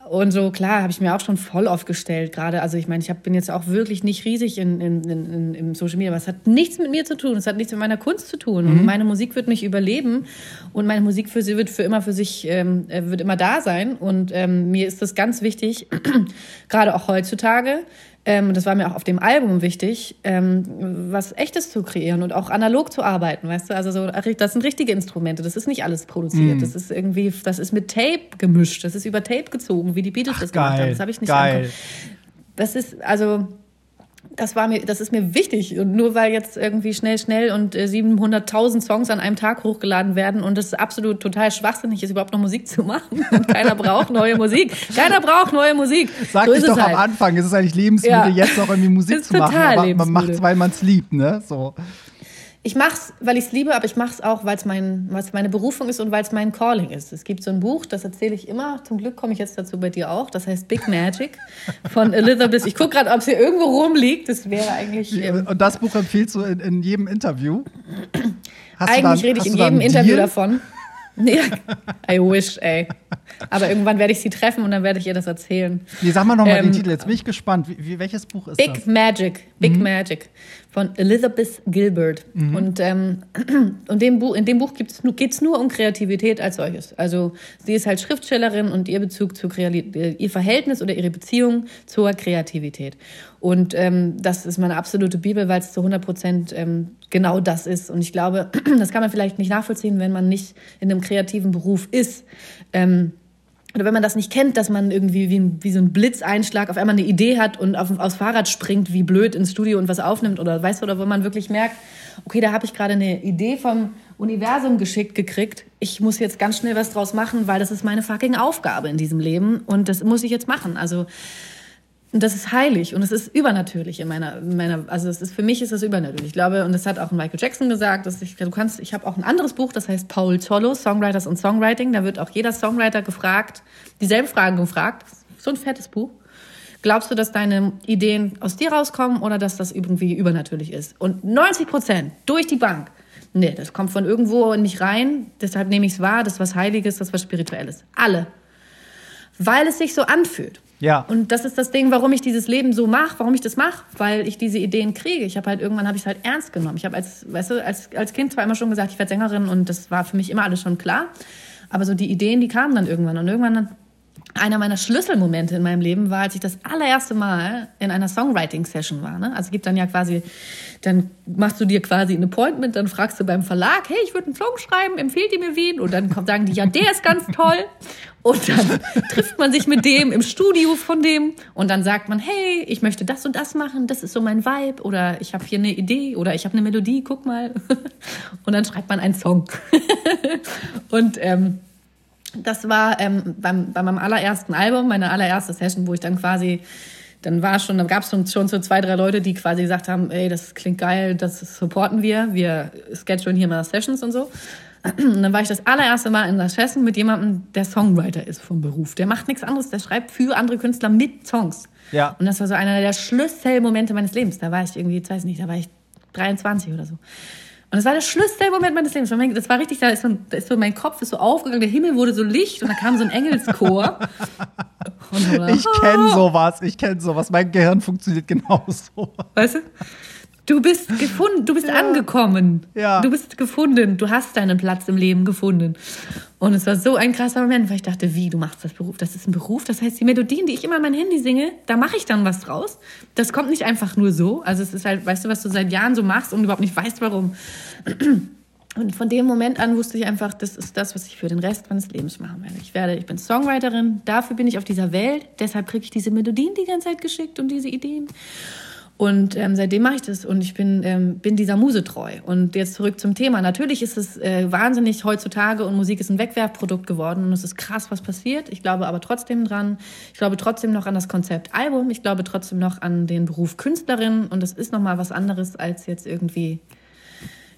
Und so, klar, habe ich mir auch schon voll aufgestellt gerade. Also ich meine, ich hab, bin jetzt auch wirklich nicht riesig in, in, in, im Social Media, aber es hat nichts mit mir zu tun. Es hat nichts mit meiner Kunst zu tun. Und meine Musik wird mich überleben und meine Musik für sie wird für immer für sich, ähm, äh, wird immer da sein. Und ähm, mir ist das ganz wichtig, <clears throat> gerade auch heutzutage, ähm, das war mir auch auf dem Album wichtig, ähm, was Echtes zu kreieren und auch analog zu arbeiten, weißt du? Also so, das sind richtige Instrumente. Das ist nicht alles produziert. Das ist irgendwie, das ist mit Tape gemischt. Das ist über Tape gezogen, wie die Beatles das gemacht haben. Das habe ich nicht geil. Das ist, also, das war mir, das ist mir wichtig. Und nur weil jetzt irgendwie schnell, schnell und äh, 700.000 Songs an einem Tag hochgeladen werden und es absolut total schwachsinnig ist, überhaupt noch Musik zu <laughs> machen. Und keiner braucht neue Musik. Keiner braucht neue Musik. Sag so ich doch halt. am Anfang, es ist eigentlich lebensmüde, Ja. jetzt noch irgendwie Musik zu machen. total Aber man macht es, weil man es liebt, ne? So. Ich mach's, weil ich es liebe, aber ich mach's auch, weil es mein, weil's meine Berufung ist und weil es mein Calling ist. Es gibt so ein Buch, das erzähle ich immer. Zum Glück komme ich jetzt dazu bei dir auch. Das heißt Big Magic von <laughs> Elizabeth. Ich gucke gerade, ob es hier irgendwo rumliegt. Das wäre eigentlich. Ähm, Und das Buch empfiehlst du in, in jedem Interview? Hast eigentlich rede ich in jedem Interview Deal? davon. <laughs> Ja, I wish, ey. Aber irgendwann werde ich sie treffen und dann werde ich ihr das erzählen. Nee, sag mal nochmal Ähm, den Titel, jetzt bin ich gespannt. Wie, wie, welches Buch ist Big das? Magic, Big Magic von Elizabeth Gilbert. Und, ähm, <clears throat> und dem Buch, in dem Buch nur, geht's nur um Kreativität als solches. Also sie ist halt Schriftstellerin und ihr Bezug zu Kreativität, ihr Verhältnis oder ihre Beziehung zur Kreativität. Und ähm, das ist meine absolute Bibel, weil es zu 100 Prozent ähm, genau das ist. Und ich glaube, <clears throat> das kann man vielleicht nicht nachvollziehen, wenn man nicht in einem kreativen Beruf ist. Ähm, oder wenn man das nicht kennt, dass man irgendwie wie, wie so ein Blitzeinschlag auf einmal eine Idee hat und auf, aufs Fahrrad springt, wie blöd ins Studio und was aufnimmt oder weißt du, oder wo man wirklich merkt, okay, da habe ich gerade eine Idee vom Universum geschickt gekriegt. Ich muss jetzt ganz schnell was draus machen, weil das ist meine fucking Aufgabe in diesem Leben und das muss ich jetzt machen. Also und das ist heilig und es ist übernatürlich in meiner, in meiner also es ist für mich ist das übernatürlich. Ich glaube und das hat auch Michael Jackson gesagt, dass ich du kannst, ich habe auch ein anderes Buch, das heißt Paul Zollo, Songwriters und Songwriting. Da wird auch jeder Songwriter gefragt, dieselben Fragen gefragt. So ein fettes Buch. Glaubst du, dass deine Ideen aus dir rauskommen oder dass das irgendwie übernatürlich ist? Und 90 Prozent durch die Bank. Nee, das kommt von irgendwo in mich rein. Deshalb nehme ich es wahr. Das ist was Heiliges, das ist was Spirituelles. Alle. Weil es sich so anfühlt. Ja. Und das ist das Ding, warum ich dieses Leben so mache, warum ich das mache, weil ich diese Ideen kriege. Ich habe halt irgendwann habe ich es halt ernst genommen. Ich habe als, weißt du, als, als Kind zwar immer schon gesagt, ich werde Sängerin und das war für mich immer alles schon klar. Aber so die Ideen, die kamen dann irgendwann und irgendwann einer meiner Schlüsselmomente in meinem Leben war, als ich das allererste Mal in einer Songwriting-Session war. Ne? Also es gibt dann ja quasi, dann machst du dir quasi ein Appointment, dann fragst du beim Verlag, hey, ich würde einen Song schreiben, empfehlt ihr mir wen? Und dann sagen die, ja, der ist ganz toll. Und dann <laughs> trifft man sich mit dem im Studio von dem und dann sagt man, hey, ich möchte das und das machen, das ist so mein Vibe oder ich habe hier eine Idee oder ich habe eine Melodie, guck mal. <laughs> Und dann schreibt man einen Song. <laughs> Und ähm, das war ähm, beim, bei meinem allerersten Album, meine allererste Session, wo ich dann quasi, dann war schon, dann gab es schon, schon so zwei, drei Leute, die quasi gesagt haben, ey, das klingt geil, das supporten wir, wir schedulen hier mal Sessions und so. Und dann war ich das allererste Mal in der Session mit jemandem, der Songwriter ist vom Beruf. Der macht nichts anderes, der schreibt für andere Künstler mit Songs. Ja. Und das war so einer der Schlüsselmomente meines Lebens. Da war ich irgendwie, ich weiß nicht, da war ich 23 oder so. Und das war der Schlüsselmoment meines Lebens. Das war richtig, da ist, so, da ist so mein Kopf ist so aufgegangen, der Himmel wurde so licht und da kam so ein Engelschor. <laughs> ich kenne sowas, ich kenne sowas. Mein Gehirn funktioniert genauso. Weißt du? Du bist gefunden, du bist ja. angekommen. Ja. Du bist gefunden, du hast deinen Platz im Leben gefunden. Und es war so ein krasser Moment, weil ich dachte, wie, du machst das Beruf? Das ist ein Beruf. Das heißt, die Melodien, die ich immer in mein Handy singe, da mache ich dann was draus. Das kommt nicht einfach nur so. Also es ist halt, weißt du, was du seit Jahren so machst und überhaupt nicht weißt, warum. Und von dem Moment an wusste ich einfach, das ist das, was ich für den Rest meines Lebens machen werde. Ich werde, ich bin Songwriterin, dafür bin ich auf dieser Welt, deshalb kriege ich diese Melodien die ganze Zeit geschickt und diese Ideen. Und ähm, seitdem mache ich das und ich bin, ähm, bin dieser Muse treu. Und jetzt zurück zum Thema. Natürlich ist es äh, wahnsinnig heutzutage und Musik ist ein Wegwerfprodukt geworden und es ist krass, was passiert. Ich glaube aber trotzdem dran. Ich glaube trotzdem noch an das Konzept Album. Ich glaube trotzdem noch an den Beruf Künstlerin und das ist nochmal was anderes als jetzt irgendwie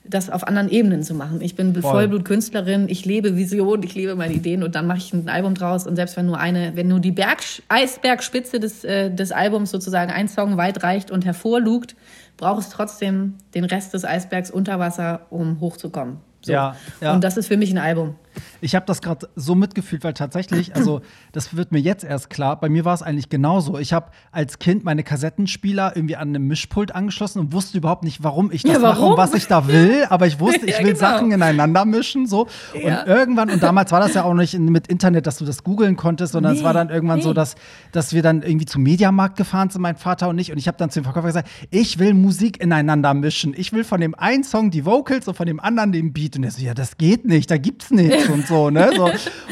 das auf anderen Ebenen zu machen. Ich bin Voll. Vollblutkünstlerin, ich lebe Vision, ich lebe meine Ideen und dann mache ich ein Album draus und selbst wenn nur eine, wenn nur die Berg, Eisbergspitze des, äh, des Albums sozusagen ein Song weit reicht und hervorlugt, braucht es trotzdem den Rest des Eisbergs unter Wasser, um hochzukommen. So. Ja, ja. Und das ist für mich ein Album. Ich habe das gerade so mitgefühlt, weil tatsächlich, also das wird mir jetzt erst klar, bei mir war es eigentlich genauso. Ich habe als Kind meine Kassettenspieler irgendwie an einem Mischpult angeschlossen und wusste überhaupt nicht, warum ich das ja, warum? mache und was ich da will, <laughs> aber ich wusste, ich will genau. Sachen ineinander mischen so ja. und irgendwann und damals war das ja auch nicht mit Internet, dass du das googeln konntest, sondern nee, es war dann irgendwann nee. so, dass dass wir dann irgendwie zum Mediamarkt gefahren sind, mein Vater und ich und ich habe dann zu dem Verkäufer gesagt, ich will Musik ineinander mischen. Ich will von dem einen Song die Vocals und von dem anderen den Beat und er so, ja, das geht nicht, da gibt's und so, ne? So.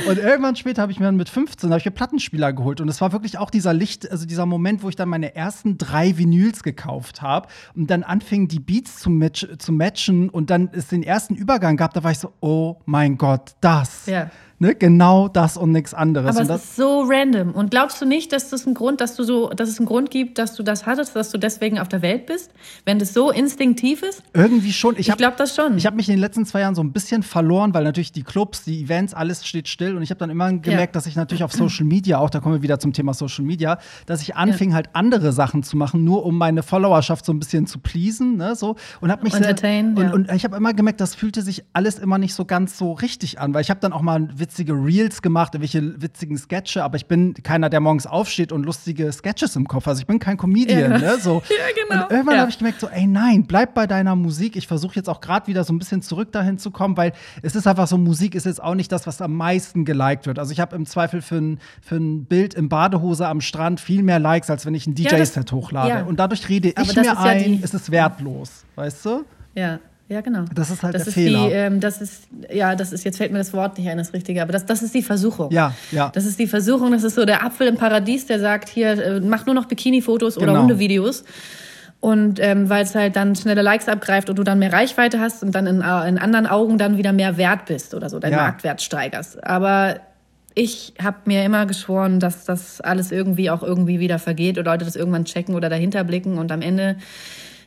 Und irgendwann später habe ich mir dann mit 15 habe ich mir Plattenspieler geholt und es war wirklich auch dieser Licht, also dieser Moment, wo ich dann meine ersten drei Vinyls gekauft habe und dann anfingen die Beats zu, match, zu matchen und dann es den ersten Übergang gab, da war ich so, oh mein Gott, das. Ja. Ne, genau das und nichts anderes. Aber und es ist so random. Und glaubst du nicht, dass das ein Grund, dass du so, dass es einen Grund gibt, dass du das hattest, dass du deswegen auf der Welt bist, wenn das so instinktiv ist? Irgendwie schon. Ich, ich glaube das schon. Ich habe mich in den letzten zwei Jahren so ein bisschen verloren, weil natürlich die Clubs, die Events, alles steht still. Und ich habe dann immer gemerkt, ja. dass ich natürlich auf Social Media, auch da kommen wir wieder zum Thema Social Media, dass ich anfing ja. halt andere Sachen zu machen, nur um meine Followerschaft so ein bisschen zu pleasen, ne, so. Und habe mich Entertain, sehr, ja. und, und ich habe immer gemerkt, das fühlte sich alles immer nicht so ganz so richtig an, weil ich habe dann auch mal witzige Reels gemacht, irgendwelche witzigen Sketche, aber ich bin keiner, der morgens aufsteht und lustige Sketches im Kopf. Also ich bin kein Comedian, Ja. ne? So. <laughs> Ja, genau. Und irgendwann Ja. habe ich gemerkt, so, ey, nein, bleib bei deiner Musik. Ich versuche jetzt auch gerade wieder so ein bisschen zurück dahin zu kommen, weil es ist einfach so, Musik ist jetzt auch nicht das, was am meisten geliked wird. Also ich habe im Zweifel für ein, für ein Bild in Badehose am Strand viel mehr Likes, als wenn ich ein DJ-Set hochlade. Und dadurch rede Aber ich mir ein, es ist wertlos, weißt du? Ja, ja, genau. Das ist halt das der ist Fehler. Die, ähm, das ist, ja, das ist, jetzt fällt mir das Wort nicht ein, das Richtige, aber das, das ist die Versuchung. Ja, ja. Das ist die Versuchung, das ist so der Apfel im Paradies, der sagt, hier, äh, mach nur noch Bikini-Fotos oder Genau. Hundevideos. Und ähm, weil es halt dann schnelle Likes abgreift und du dann mehr Reichweite hast und dann in, äh, in anderen Augen dann wieder mehr wert bist oder so, deinen Ja. Marktwert steigerst. Aber ich habe mir immer geschworen, dass das alles irgendwie auch irgendwie wieder vergeht und Leute das irgendwann checken oder dahinter blicken und am Ende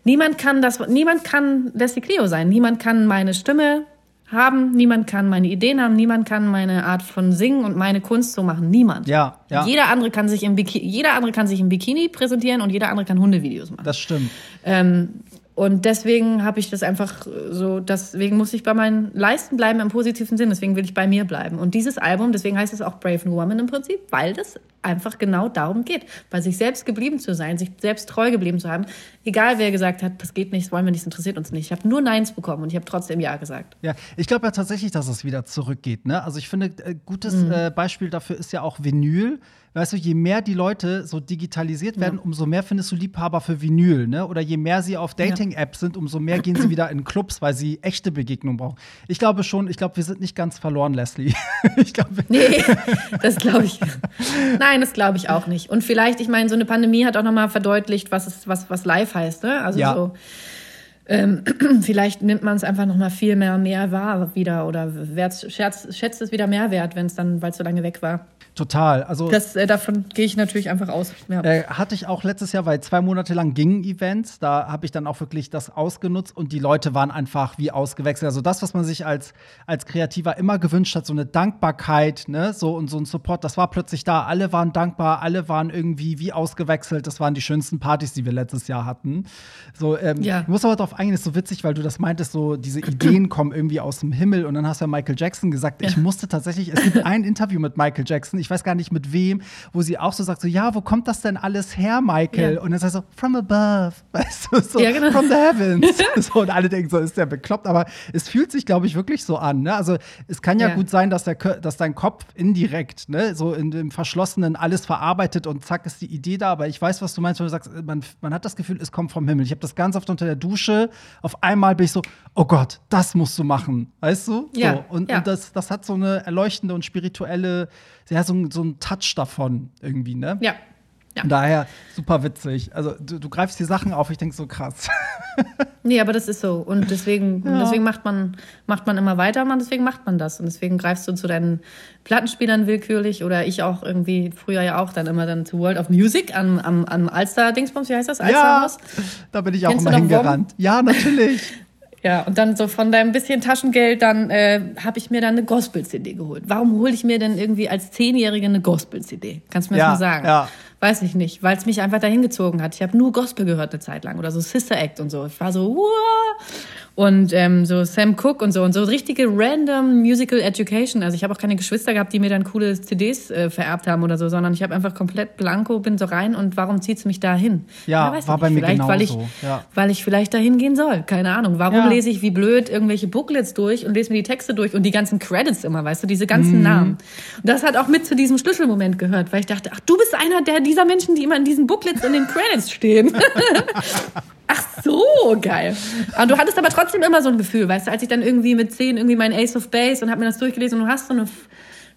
niemand kann das, niemand kann Leslie Clio sein. Niemand kann meine Stimme haben, niemand kann meine Ideen haben, niemand kann meine Art von Singen und meine Kunst so machen. Niemand. Ja, ja. Jeder andere kann sich im Bikini, jeder andere kann sich im Bikini präsentieren und jeder andere kann Hundevideos machen. Das stimmt. Ähm, und deswegen habe ich das einfach so, deswegen muss ich bei meinen Leisten bleiben im positiven Sinn, deswegen will ich bei mir bleiben. Und dieses Album, deswegen heißt es auch Brave New Woman im Prinzip, weil das einfach genau darum geht, bei sich selbst geblieben zu sein, sich selbst treu geblieben zu haben. Egal wer gesagt hat, das geht nicht, das wollen wir nicht, das interessiert uns nicht. Ich habe nur Neins bekommen und ich habe trotzdem Ja gesagt. Ja, ich glaube ja tatsächlich, dass es wieder zurückgeht. Ne? Also ich finde, äh, gutes Mhm. äh, Beispiel dafür ist ja auch Vinyl. Weißt du, je mehr die Leute so digitalisiert werden, umso mehr findest du Liebhaber für Vinyl. Ne? Oder je mehr sie auf Dating-Apps sind, umso mehr gehen sie wieder in Clubs, weil sie echte Begegnungen brauchen. Ich glaube schon, ich glaube, wir sind nicht ganz verloren, Leslie. <laughs> ich glaube, Nee, <laughs> das glaube ich. <laughs> Nein, das glaube ich auch nicht. Und vielleicht, ich meine, so eine Pandemie hat auch nochmal verdeutlicht, was, es, was, was live heißt. Ne? Also Ja. so. Ähm, <clears throat> vielleicht nimmt man es einfach noch mal viel mehr mehr wahr wieder oder wert, schätzt, schätzt es wieder mehr wert, wenn es dann, weil es so lange weg war. total. Also Das, äh, davon gehe ich natürlich einfach aus. Ja. Äh, hatte ich auch letztes Jahr, weil zwei Monate lang gingen Events. Da habe ich dann auch wirklich das ausgenutzt und die Leute waren einfach wie ausgewechselt. Also das, was man sich als, als Kreativer immer gewünscht hat, so eine Dankbarkeit, ne, so und so ein Support, das war plötzlich da. Alle waren dankbar, alle waren irgendwie wie ausgewechselt. Das waren die schönsten Partys, die wir letztes Jahr hatten. So, ähm, Ja. ich muss aber darauf eingehen, ist so witzig, weil du das meintest, so diese Ideen <clears throat> kommen irgendwie aus dem Himmel und dann hast du ja Michael Jackson gesagt, ich musste tatsächlich, es gibt ein Interview mit Michael Jackson, ich weiß gar nicht mit wem, wo sie auch so sagt, so, ja, wo kommt das denn alles her, Michael? Ja. Und dann sagt so, from above, <laughs> weißt du, so, Ja, genau. from the heavens. <laughs> so, und alle denken so, ist der bekloppt, aber es fühlt sich, glaube ich, wirklich so an, ne? Also, es kann ja, Ja. gut sein, dass, der, dass dein Kopf indirekt, ne, so in dem Verschlossenen alles verarbeitet und zack ist die Idee da, aber ich weiß, was du meinst, wenn du sagst, man, man hat das Gefühl, es kommt vom Himmel. Ich habe das ganz oft unter der Dusche, auf einmal bin ich so, oh Gott, das musst du machen, weißt du? Ja, So, und, ja. und das, das hat so eine erleuchtende und spirituelle, ja, so, so einen Touch davon irgendwie, ne? ja. Ja. Von daher super witzig. Also du, du greifst die Sachen auf, ich denke so krass. <laughs> Nee, aber das ist so. Und deswegen, und deswegen macht, man, macht man immer weiter, man, deswegen macht man das. Und deswegen greifst du zu deinen Plattenspielern willkürlich oder ich auch irgendwie, früher ja auch, dann immer dann zu World of Music am, am, am Alster-Dingsbums, wie heißt das? ja, Alsterhaus? da bin ich auch Kennst immer hingerannt. Ja, natürlich. <laughs> Ja, und dann so von deinem bisschen Taschengeld, dann äh, habe ich mir dann eine Gospel-CD geholt. Warum hole ich mir denn irgendwie als Zehnjährige eine Gospel-CD? Kannst du mir Ja, das mal sagen? ja. Weiß ich nicht, weil es mich einfach dahin gezogen hat. Ich habe nur Gospel gehört eine Zeit lang oder so Sister Act und so. Ich war so, Wah! Und ähm, so Sam Cooke und so und so richtige random Musical Education. Also ich habe auch keine Geschwister gehabt, die mir dann coole CDs äh, vererbt haben oder so, sondern ich habe einfach komplett blanko, bin so rein und warum zieht's mich da hin? Ja, ich war bei mir Vielleicht, weil ich, genauso, ja. weil ich vielleicht dahin gehen soll. Keine Ahnung. Warum Ja. lese ich wie blöd irgendwelche Booklets durch und lese mir die Texte durch und die ganzen Credits immer, weißt du, diese Mhm. ganzen Namen. Und das hat auch mit zu diesem Schlüsselmoment gehört, weil ich dachte, ach, du bist einer der dieser Menschen, die immer in diesen Booklets in den Credits stehen. <laughs> <laughs> Ach so, geil. Und du hattest aber trotzdem immer so ein Gefühl, weißt du, als ich dann irgendwie mit zehn irgendwie mein Ace of Base und hab mir das durchgelesen und du hast so eine,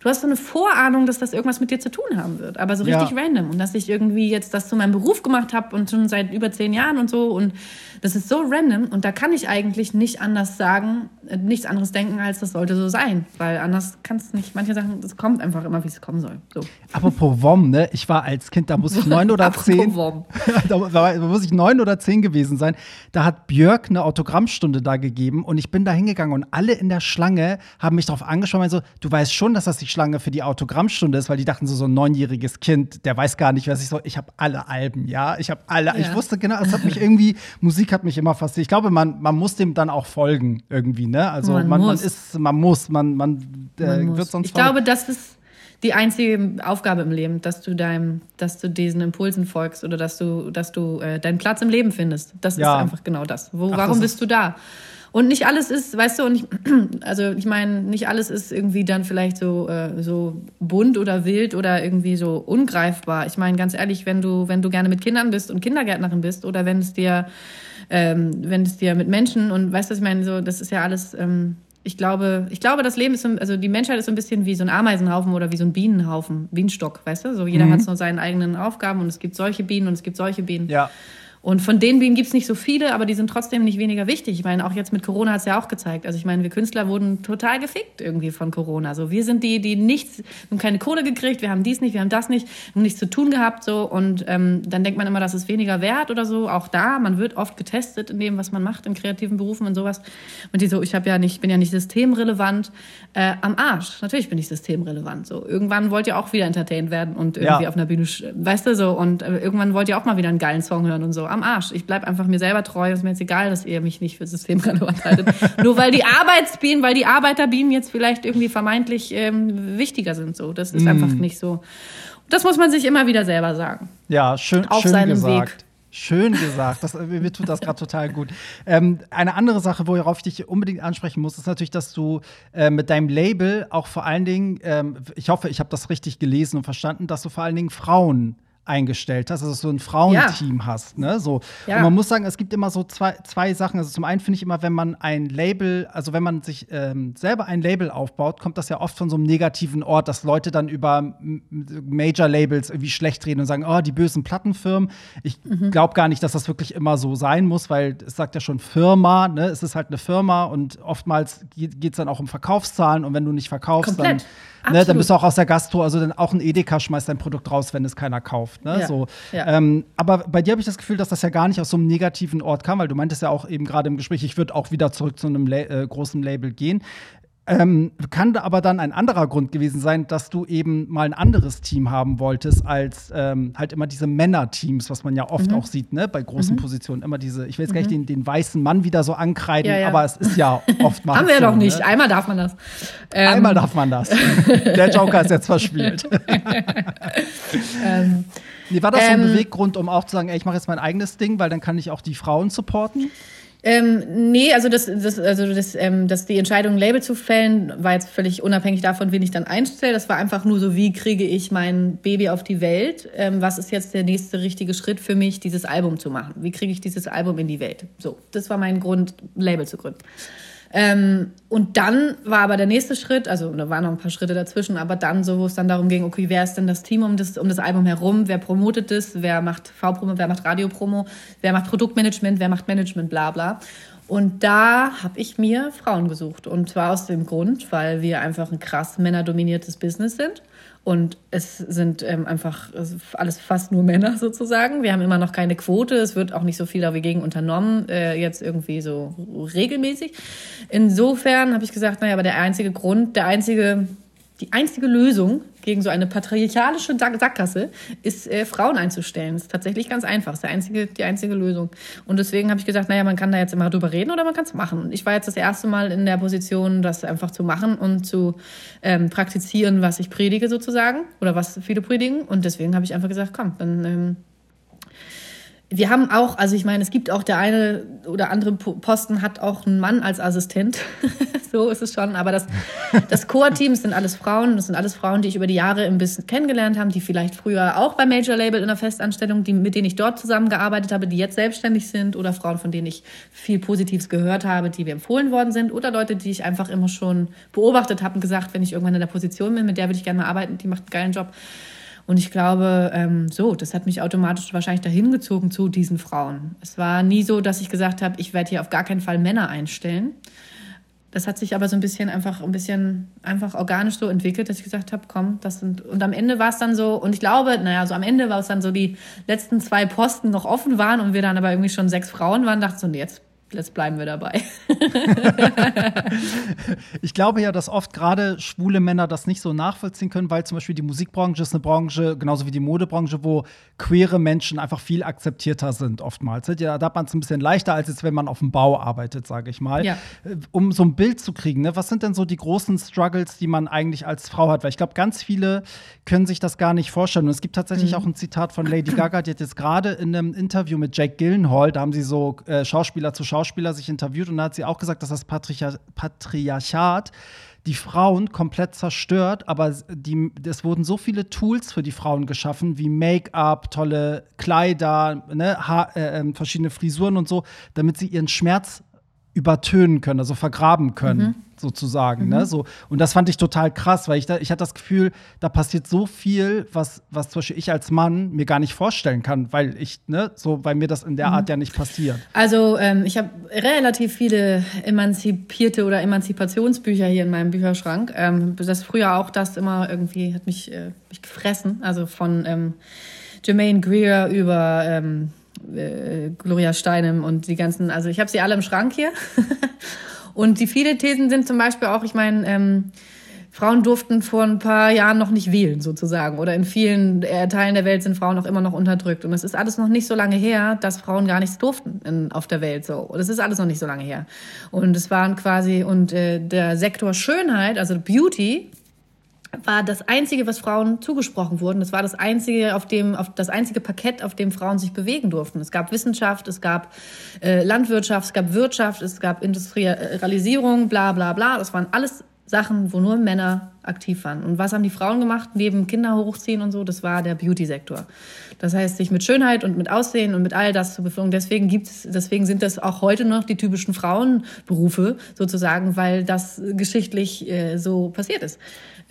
du hast so eine Vorahnung, dass das irgendwas mit dir zu tun haben wird, aber so richtig Ja. random und dass ich irgendwie jetzt das zu meinem Beruf gemacht habe und schon seit über zehn Jahren und so und das ist so random und da kann ich eigentlich nicht anders sagen, äh, nichts anderes denken, als das sollte so sein, weil anders kannst nicht, manche Sachen, das kommt einfach immer, wie es kommen soll. So. Apropos WOM, ne? Ich war als Kind, da muss ich <laughs> neun oder zehn. <laughs> Da muss ich neun oder zehn gewesen sein. Da hat Björk eine Autogrammstunde da gegeben und ich bin da hingegangen und alle in der Schlange haben mich darauf angeschaut und so, du weißt schon, dass das die Warteschlange für die Autogrammstunde ist, weil die dachten so, so ein neunjähriges Kind, der weiß gar nicht, was ich so. Ich habe alle Alben, ja. Ich habe alle. Ja. Ich wusste genau, es hat mich irgendwie, Musik hat mich immer fasziniert. Ich glaube, man, man muss dem dann auch folgen irgendwie, ne? Also man, man, man ist, man muss, man, man, äh, man wird sonst. Ich glaube, das ist die einzige Aufgabe im Leben, dass du deinem, dass du diesen Impulsen folgst oder dass du, dass du äh, deinen Platz im Leben findest. Das ja. ist einfach genau das. Wo, Ach, warum das bist du da? Und nicht alles ist, weißt du, und ich, <clears throat> also ich meine, nicht alles ist irgendwie dann vielleicht so, äh, so bunt oder wild oder irgendwie so ungreifbar. Ich meine, ganz ehrlich, wenn du, wenn du gerne mit Kindern bist und Kindergärtnerin bist oder wenn es dir, ähm, wenn es dir mit Menschen und weißt du, was ich meine, so, das ist ja alles, ähm, ich glaube, ich glaube, das Leben ist so, also die Menschheit ist so ein bisschen wie so ein Ameisenhaufen oder wie so ein Bienenhaufen, Bienenstock, weißt du? So jeder mhm. hat so seine eigenen Aufgaben und es gibt solche Bienen und es gibt solche Bienen. Ja. Und von den Bienen gibt's nicht so viele, aber die sind trotzdem nicht weniger wichtig. Ich meine, auch jetzt mit Corona hat's ja auch gezeigt. Also ich meine, wir Künstler wurden total gefickt irgendwie von Corona. Also wir sind die, die nichts, wir haben keine Kohle gekriegt, wir haben dies nicht, wir haben das nicht, haben nichts zu tun gehabt so. Und ähm, dann denkt man immer, das ist weniger wert oder so. Auch da, man wird oft getestet in dem, was man macht in kreativen Berufen und sowas. Und die so, ich habe ja nicht, bin ja nicht systemrelevant. Äh, am Arsch. Natürlich bin ich systemrelevant. So irgendwann wollt ihr auch wieder entertained werden und irgendwie ja. auf einer Bühne, weißt du so. Und äh, irgendwann wollt ihr auch mal wieder einen geilen Song hören und so am Arsch. Ich bleib einfach mir selber treu. Ist mir jetzt egal, dass ihr mich nicht für systemrelevant <laughs> haltet. Nur weil die Arbeitsbienen, weil die Arbeiterbienen jetzt vielleicht irgendwie vermeintlich ähm, wichtiger sind. So, das ist mm. einfach nicht so. Das muss man sich immer wieder selber sagen. Ja, schön, Auf schön seinem gesagt. Weg. Schön gesagt. Das, mir tut das gerade total gut. Ähm, eine andere Sache, worauf ich dich unbedingt ansprechen muss, ist natürlich, dass du äh, mit deinem Label auch vor allen Dingen, ähm, ich hoffe, ich habe das richtig gelesen und verstanden, dass du vor allen Dingen Frauen eingestellt hast, also so ein Frauenteam ja. hast. Ne? So. Ja. Und man muss sagen, es gibt immer so zwei, zwei Sachen. Also zum einen finde ich immer, wenn man ein Label, also wenn man sich ähm, selber ein Label aufbaut, kommt das ja oft von so einem negativen Ort, dass Leute dann über Major-Labels irgendwie schlecht reden und sagen, oh, die bösen Plattenfirmen. Ich mhm. glaube gar nicht, dass das wirklich immer so sein muss, weil es sagt ja schon Firma, ne? es ist halt eine Firma und oftmals geht es dann auch um Verkaufszahlen und wenn du nicht verkaufst, Komplett. dann Ne, dann bist du auch aus der Gastro, also dann auch ein Edeka schmeißt dein Produkt raus, wenn es keiner kauft. Ne? Ja. So. Ja. Ähm, aber bei dir habe ich das Gefühl, dass das ja gar nicht aus so einem negativen Ort kam, weil du meintest ja auch eben gerade im Gespräch, ich würde auch wieder zurück zu einem La äh, großen Label gehen. Ähm, kann aber dann ein anderer Grund gewesen sein, dass du eben mal ein anderes Team haben wolltest, als ähm, halt immer diese Männerteams, was man ja oft mhm. auch sieht, ne, bei großen mhm. Positionen. Immer diese, ich will jetzt mhm. gar nicht den, den, weißen Mann wieder so ankreiden, ja, ja. aber es ist ja <laughs> oftmals. Haben wir ja doch nicht. Ne? Einmal darf man das. Ähm. Einmal darf man das. <laughs> Der Joker ist jetzt verspielt. <laughs> ähm. Nee, war das so ein ähm. Beweggrund, um auch zu sagen, ey, ich mache jetzt mein eigenes Ding, weil dann kann ich auch die Frauen supporten? Ähm, nee, also das, das, also das, ähm, das die Entscheidung, ein Label zu fällen, war jetzt völlig unabhängig davon, wen ich dann einstelle. Das war einfach nur so, wie kriege ich mein Baby auf die Welt? Ähm, was ist jetzt der nächste richtige Schritt für mich, dieses Album zu machen? Wie kriege ich dieses Album in die Welt? So, das war mein Grund, Label zu gründen. Ähm, und dann war aber der nächste Schritt, also da waren noch ein paar Schritte dazwischen, aber dann so, wo es dann darum ging, okay, wer ist denn das Team um das, um das Album herum? Wer promotet das? Wer macht V-Promo? Wer macht Radiopromo? Wer macht Produktmanagement? Wer macht Management? Bla bla. Und da habe ich mir Frauen gesucht. Und zwar aus dem Grund, weil wir einfach ein krass männerdominiertes Business sind. Und es sind ähm, einfach alles fast nur Männer sozusagen. Wir haben immer noch keine Quote. Es wird auch nicht so viel dagegen unternommen, äh, jetzt irgendwie so regelmäßig. Insofern habe ich gesagt, naja, aber der einzige Grund, der einzige die einzige Lösung gegen so eine patriarchalische Sackgasse ist, äh, Frauen einzustellen. Das ist tatsächlich ganz einfach. Das ist einzige, die einzige Lösung. Und deswegen habe ich gesagt, naja, man kann da jetzt immer drüber reden oder man kann es machen. Und ich war jetzt das erste Mal in der Position, das einfach zu machen und zu ähm, praktizieren, was ich predige sozusagen oder was viele predigen. Und deswegen habe ich einfach gesagt, komm, dann ähm, wir haben auch, also ich meine, es gibt auch der eine oder andere Posten hat auch einen Mann als Assistent. <laughs> so ist es schon. Aber das, das Core-Team sind alles Frauen. Das sind alles Frauen, die ich über die Jahre im Business kennengelernt habe, die vielleicht früher auch bei Major Label in der Festanstellung, die, mit denen ich dort zusammengearbeitet habe, die jetzt selbstständig sind oder Frauen, von denen ich viel Positives gehört habe, die mir empfohlen worden sind oder Leute, die ich einfach immer schon beobachtet habe und gesagt, wenn ich irgendwann in der Position bin, mit der würde ich gerne mal arbeiten, die macht einen geilen Job. Und ich glaube, ähm, so, das hat mich automatisch wahrscheinlich dahin gezogen zu diesen Frauen. Es war nie so, dass ich gesagt habe, ich werde hier auf gar keinen Fall Männer einstellen. Das hat sich aber so ein bisschen einfach ein bisschen einfach organisch so entwickelt, dass ich gesagt habe, komm, das sind und am Ende war es dann so und ich glaube, naja, so am Ende war es dann so die letzten zwei Posten noch offen waren und wir dann aber irgendwie schon sechs Frauen waren, dachte so, nee, jetzt Jetzt bleiben wir dabei. <laughs> ich glaube ja, dass oft gerade schwule Männer das nicht so nachvollziehen können, weil zum Beispiel die Musikbranche ist eine Branche, genauso wie die Modebranche, wo queere Menschen einfach viel akzeptierter sind, oftmals. Ja, da hat man es ein bisschen leichter, als jetzt, wenn man auf dem Bau arbeitet, sage ich mal. Ja. Äh, um so ein Bild zu kriegen, ne? was sind denn so die großen Struggles, die man eigentlich als Frau hat? Weil ich glaube, ganz viele können sich das gar nicht vorstellen. Und es gibt tatsächlich mhm. auch ein Zitat von Lady Gaga, die hat jetzt gerade in einem Interview mit Jake Gyllenhaal, da haben sie so äh, Schauspieler zu Schauspieler Schauspieler sich interviewt und da hat sie auch gesagt, dass das Patriarch Patriarchat die Frauen komplett zerstört, aber die, es wurden so viele Tools für die Frauen geschaffen, wie Make-up, tolle Kleider, ne, Haar, äh, ähm, verschiedene Frisuren und so, damit sie ihren Schmerz übertönen können, also vergraben können. Mhm sozusagen. Ne? Mhm. Ne? So, und das fand ich total krass, weil ich, da, ich hatte das Gefühl, da passiert so viel, was, was zum Beispiel ich als Mann mir gar nicht vorstellen kann, weil ich, ne, so, weil mir das in der mhm. Art ja nicht passiert. Also ähm, ich habe relativ viele emanzipierte oder Emanzipationsbücher hier in meinem Bücherschrank. Ähm, das früher auch das immer irgendwie hat mich, äh, mich gefressen. Also von ähm, Jermaine Greer über ähm, äh, Gloria Steinem und die ganzen, also ich habe sie alle im Schrank hier. <laughs> Und die viele Thesen sind zum Beispiel auch, ich meine, ähm, Frauen durften vor ein paar Jahren noch nicht wählen, sozusagen. Oder in vielen äh, Teilen der Welt sind Frauen noch immer noch unterdrückt. Und es ist alles noch nicht so lange her, dass Frauen gar nichts durften in, auf der Welt. So, und es ist alles noch nicht so lange her. Und es waren quasi und äh, der Sektor Schönheit, also Beauty, war das einzige, was Frauen zugesprochen wurden. Das war das einzige, auf dem, auf das einzige Parkett, auf dem Frauen sich bewegen durften. Es gab Wissenschaft, es gab äh, Landwirtschaft, es gab Wirtschaft, es gab Industrialisierung, bla bla bla. Das waren alles Sachen, wo nur Männer aktiv waren. Und was haben die Frauen gemacht, neben Kinder hochziehen und so? Das war der Beauty-Sektor. Das heißt, sich mit Schönheit und mit Aussehen und mit all das zu beflogen. Deswegen gibt's, deswegen sind das auch heute noch die typischen Frauenberufe sozusagen, weil das geschichtlich äh, so passiert ist.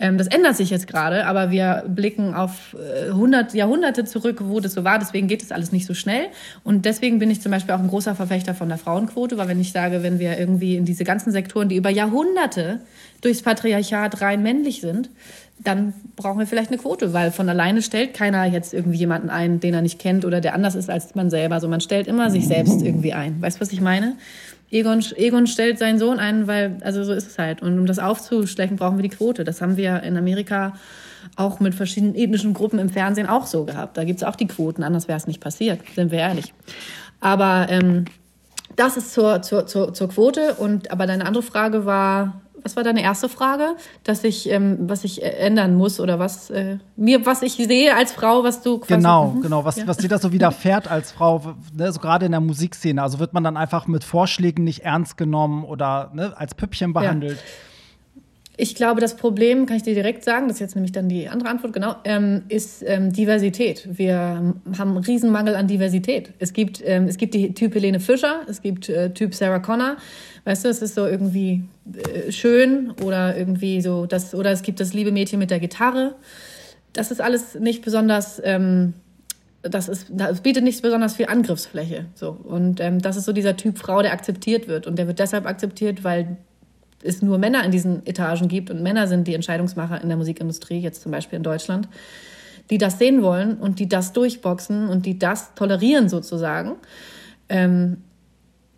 Ähm, das ändert sich jetzt gerade, aber wir blicken auf äh, 100 Jahrhunderte zurück, wo das so war. Deswegen geht das alles nicht so schnell. Und deswegen bin ich zum Beispiel auch ein großer Verfechter von der Frauenquote, weil wenn ich sage, wenn wir irgendwie in diese ganzen Sektoren, die über Jahrhunderte durchs Patriarchat rein männlich sind, dann brauchen wir vielleicht eine Quote, weil von alleine stellt keiner jetzt irgendwie jemanden ein, den er nicht kennt oder der anders ist als man selber. Also man stellt immer sich selbst irgendwie ein. Weißt du, was ich meine? Egon, Egon stellt seinen Sohn ein, weil, also so ist es halt. Und um das aufzustechen, brauchen wir die Quote. Das haben wir in Amerika auch mit verschiedenen ethnischen Gruppen im Fernsehen auch so gehabt. Da gibt's auch die Quoten, anders wäre es nicht passiert, sind wir ehrlich. Aber ähm, das ist zur, zur, zur, zur Quote. Und aber deine andere Frage war, was war deine erste Frage, dass ich, ähm, was ich äh, ändern muss oder was äh, mir, was ich sehe als Frau, was du quasi, genau, mhm. genau, was, ja. was dir da so widerfährt als Frau, ne, so gerade in der Musikszene. Also wird man dann einfach mit Vorschlägen nicht ernst genommen oder ne, als Püppchen behandelt. Ja. Ich glaube, das Problem, kann ich dir direkt sagen, das ist jetzt nämlich dann die andere Antwort, genau, ähm, ist ähm, Diversität. Wir haben einen Riesenmangel an Diversität. Es gibt, ähm, es gibt die Typ Helene Fischer, es gibt äh, Typ Sarah Connor. Weißt du, es ist so irgendwie äh, schön oder irgendwie so, das, oder es gibt das liebe Mädchen mit der Gitarre. Das ist alles nicht besonders, ähm, das, ist, das bietet nicht besonders viel Angriffsfläche. So. Und ähm, das ist so dieser Typ Frau, der akzeptiert wird. Und der wird deshalb akzeptiert, weil es nur Männer in diesen Etagen gibt und Männer sind die Entscheidungsmacher in der Musikindustrie, jetzt zum Beispiel in Deutschland, die das sehen wollen und die das durchboxen und die das tolerieren sozusagen. Ähm,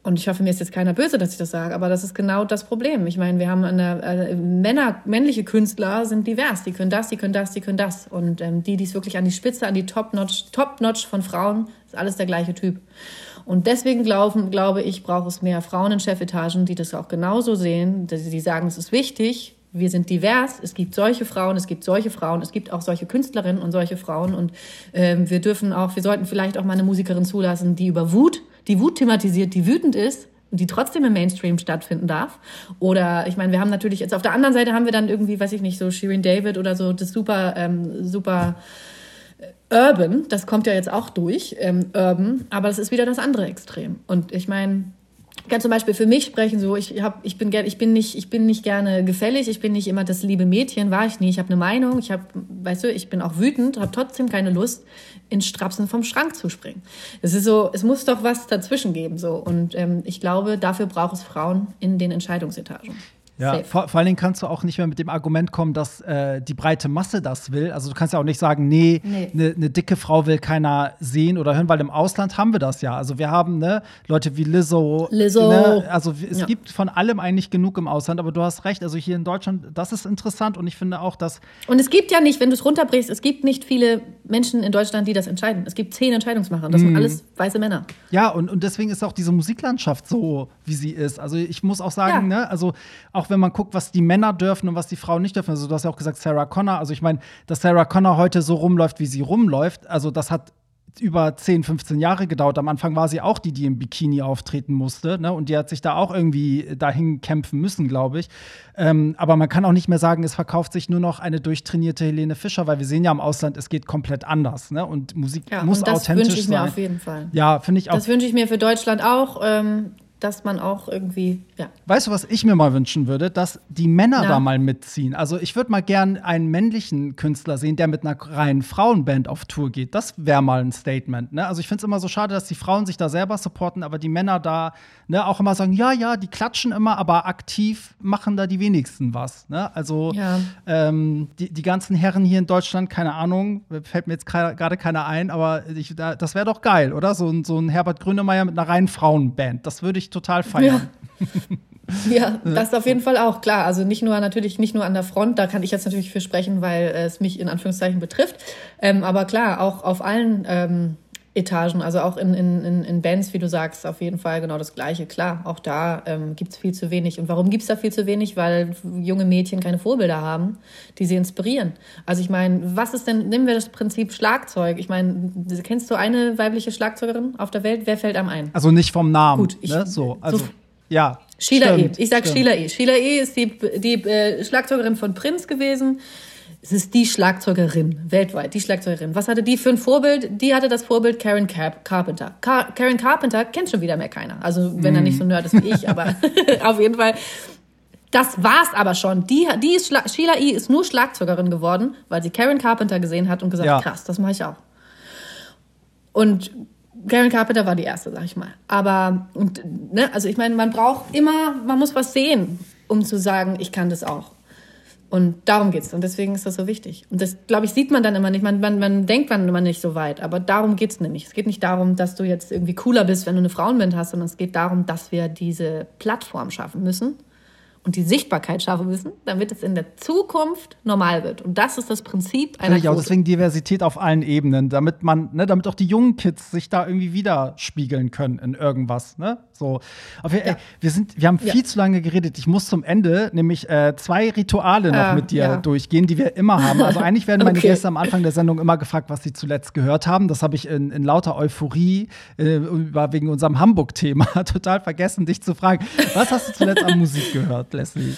und ich hoffe, mir ist jetzt keiner böse, dass ich das sage, aber das ist genau das Problem. Ich meine, wir haben eine, äh, Männer, männliche Künstler sind divers. Die können das, die können das, die können das. Und ähm, die, die es wirklich an die Spitze, an die Top-Notch, Top-Notch von Frauen, ist alles der gleiche Typ. Und deswegen glauben, glaube ich, braucht es mehr Frauen in Chefetagen, die das auch genauso sehen, sie sagen, es ist wichtig, wir sind divers, es gibt solche Frauen, es gibt solche Frauen, es gibt auch solche Künstlerinnen und solche Frauen und ähm, wir dürfen auch, wir sollten vielleicht auch mal eine Musikerin zulassen, die über Wut, die Wut thematisiert, die wütend ist die trotzdem im Mainstream stattfinden darf. Oder ich meine, wir haben natürlich jetzt auf der anderen Seite haben wir dann irgendwie, weiß ich nicht, so Shirin David oder so das super, ähm, super Urban, das kommt ja jetzt auch durch, ähm, Urban, aber das ist wieder das andere Extrem. Und ich meine, ich kann zum Beispiel für mich sprechen, so ich hab, ich bin gern, ich bin nicht, ich bin nicht gerne gefällig, ich bin nicht immer das liebe Mädchen, war ich nie. Ich habe eine Meinung, ich habe, weißt du, ich bin auch wütend, habe trotzdem keine Lust, in Strapsen vom Schrank zu springen. Es ist so, es muss doch was dazwischen geben, so und ähm, ich glaube, dafür braucht es Frauen in den Entscheidungsetagen. Ja, Safe. vor, vor allen Dingen kannst du auch nicht mehr mit dem Argument kommen, dass äh, die breite Masse das will. Also du kannst ja auch nicht sagen, nee, eine Nee. ne dicke Frau will keiner sehen oder hören, weil im Ausland haben wir das ja. Also wir haben ne, Leute wie Lizzo. Lizzo. Ne, also es Ja. gibt von allem eigentlich genug im Ausland, aber du hast recht. Also hier in Deutschland, das ist interessant und ich finde auch, dass Und es gibt ja nicht, wenn du es runterbrichst, es gibt nicht viele Menschen in Deutschland, die das entscheiden. Es gibt zehn Entscheidungsmacher. und Das Mhm. sind alles weiße Männer. Ja, und, und deswegen ist auch diese Musiklandschaft so, wie sie ist. Also ich muss auch sagen, Ja. ne, also auch wenn man guckt, was die Männer dürfen und was die Frauen nicht dürfen. Also du hast ja auch gesagt, Sarah Connor. Also ich meine, dass Sarah Connor heute so rumläuft, wie sie rumläuft, also das hat über 10, 15 Jahre gedauert. Am Anfang war sie auch die, die im Bikini auftreten musste. Ne? Und die hat sich da auch irgendwie dahin kämpfen müssen, glaube ich. Ähm, aber man kann auch nicht mehr sagen, es verkauft sich nur noch eine durchtrainierte Helene Fischer, weil wir sehen ja im Ausland, es geht komplett anders. Ne? Und Musik Ja, muss und das authentisch wünsche ich mir sein. auf jeden Fall. Ja, finde ich auch. Das wünsche ich mir für Deutschland auch, ähm, dass man auch irgendwie, ja. Weißt du, was ich mir mal wünschen würde? Dass die Männer Na? da mal mitziehen. Also ich würde mal gern einen männlichen Künstler sehen, der mit einer reinen Frauenband auf Tour geht. Das wäre mal ein Statement. Ne? Also ich finde es immer so schade, dass die Frauen sich da selber supporten, aber die Männer da ne, auch immer sagen, ja, ja, die klatschen immer, aber aktiv machen da die wenigsten was. Ne? Also Ja. ähm, die, die ganzen Herren hier in Deutschland, keine Ahnung, fällt mir jetzt gerade keiner ein, aber ich, da, das wäre doch geil, oder? So, ein- so ein Herbert Grönemeyer mit einer reinen Frauenband. Das würde ich total feiern. <laughs> Ja, das auf jeden Fall auch, klar. Also nicht nur natürlich nicht nur an der Front, da kann ich jetzt natürlich für sprechen, weil es mich in Anführungszeichen betrifft. Ähm, aber klar, auch auf allen ähm, Etagen, also auch in, in, in, in Bands, wie du sagst, auf jeden Fall genau das Gleiche. Klar, auch da ähm, gibt's viel zu wenig. Und warum gibt's da viel zu wenig? Weil junge Mädchen keine Vorbilder haben, die sie inspirieren. Also ich meine, was ist denn, nehmen wir das Prinzip Schlagzeug. Ich meine, kennst du eine weibliche Schlagzeugerin auf der Welt? Wer fällt einem ein? Also nicht vom Namen. Gut, ich- ne? so, also, so- ja. Sheila stimmt, E. Ich sag stimmt. Sheila E. Sheila E. ist die, die äh, Schlagzeugerin von Prince gewesen. Es ist die Schlagzeugerin weltweit, die Schlagzeugerin. Was hatte die für ein Vorbild? Die hatte das Vorbild Karen Car Carpenter. Car Karen Carpenter kennt schon wieder mehr keiner. Also wenn er nicht so Nerd ist wie ich, aber <laughs> <laughs> auf jeden Fall. Das war's aber schon. Die, die ist Schla Sheila E. ist nur Schlagzeugerin geworden, weil sie Karen Carpenter gesehen hat und gesagt, Ja. krass, das mache ich auch. Und Karen Carpenter war die erste, sag ich mal. Aber, und, ne, also ich meine, man braucht immer, man muss was sehen, um zu sagen, ich kann das auch. Und darum geht's. Und deswegen ist das so wichtig. Und das, glaube ich, sieht man dann immer nicht. Man, man, man denkt man immer nicht so weit. Aber darum geht's nämlich. Es geht nicht darum, dass du jetzt irgendwie cooler bist, wenn du eine Frauenband hast, sondern es geht darum, dass wir diese Plattform schaffen müssen und die Sichtbarkeit schaffen müssen, damit es in der Zukunft normal wird. Und das ist das Prinzip einer ich auch. Deswegen Diversität auf allen Ebenen, damit man, ne, damit auch die jungen Kids sich da irgendwie widerspiegeln können in irgendwas, ne? So. Aber wir, ey, wir sind, wir haben Ja. viel zu lange geredet. Ich muss zum Ende nämlich äh, zwei Rituale noch Ah, mit dir ja. durchgehen, die wir immer haben. Also <laughs> eigentlich werden meine Okay. Gäste am Anfang der Sendung immer gefragt, was sie zuletzt gehört haben. Das habe ich in, in lauter Euphorie äh, über, wegen unserem Hamburg-Thema <laughs> total vergessen, dich zu fragen. Was hast du zuletzt an Musik gehört, Leslie?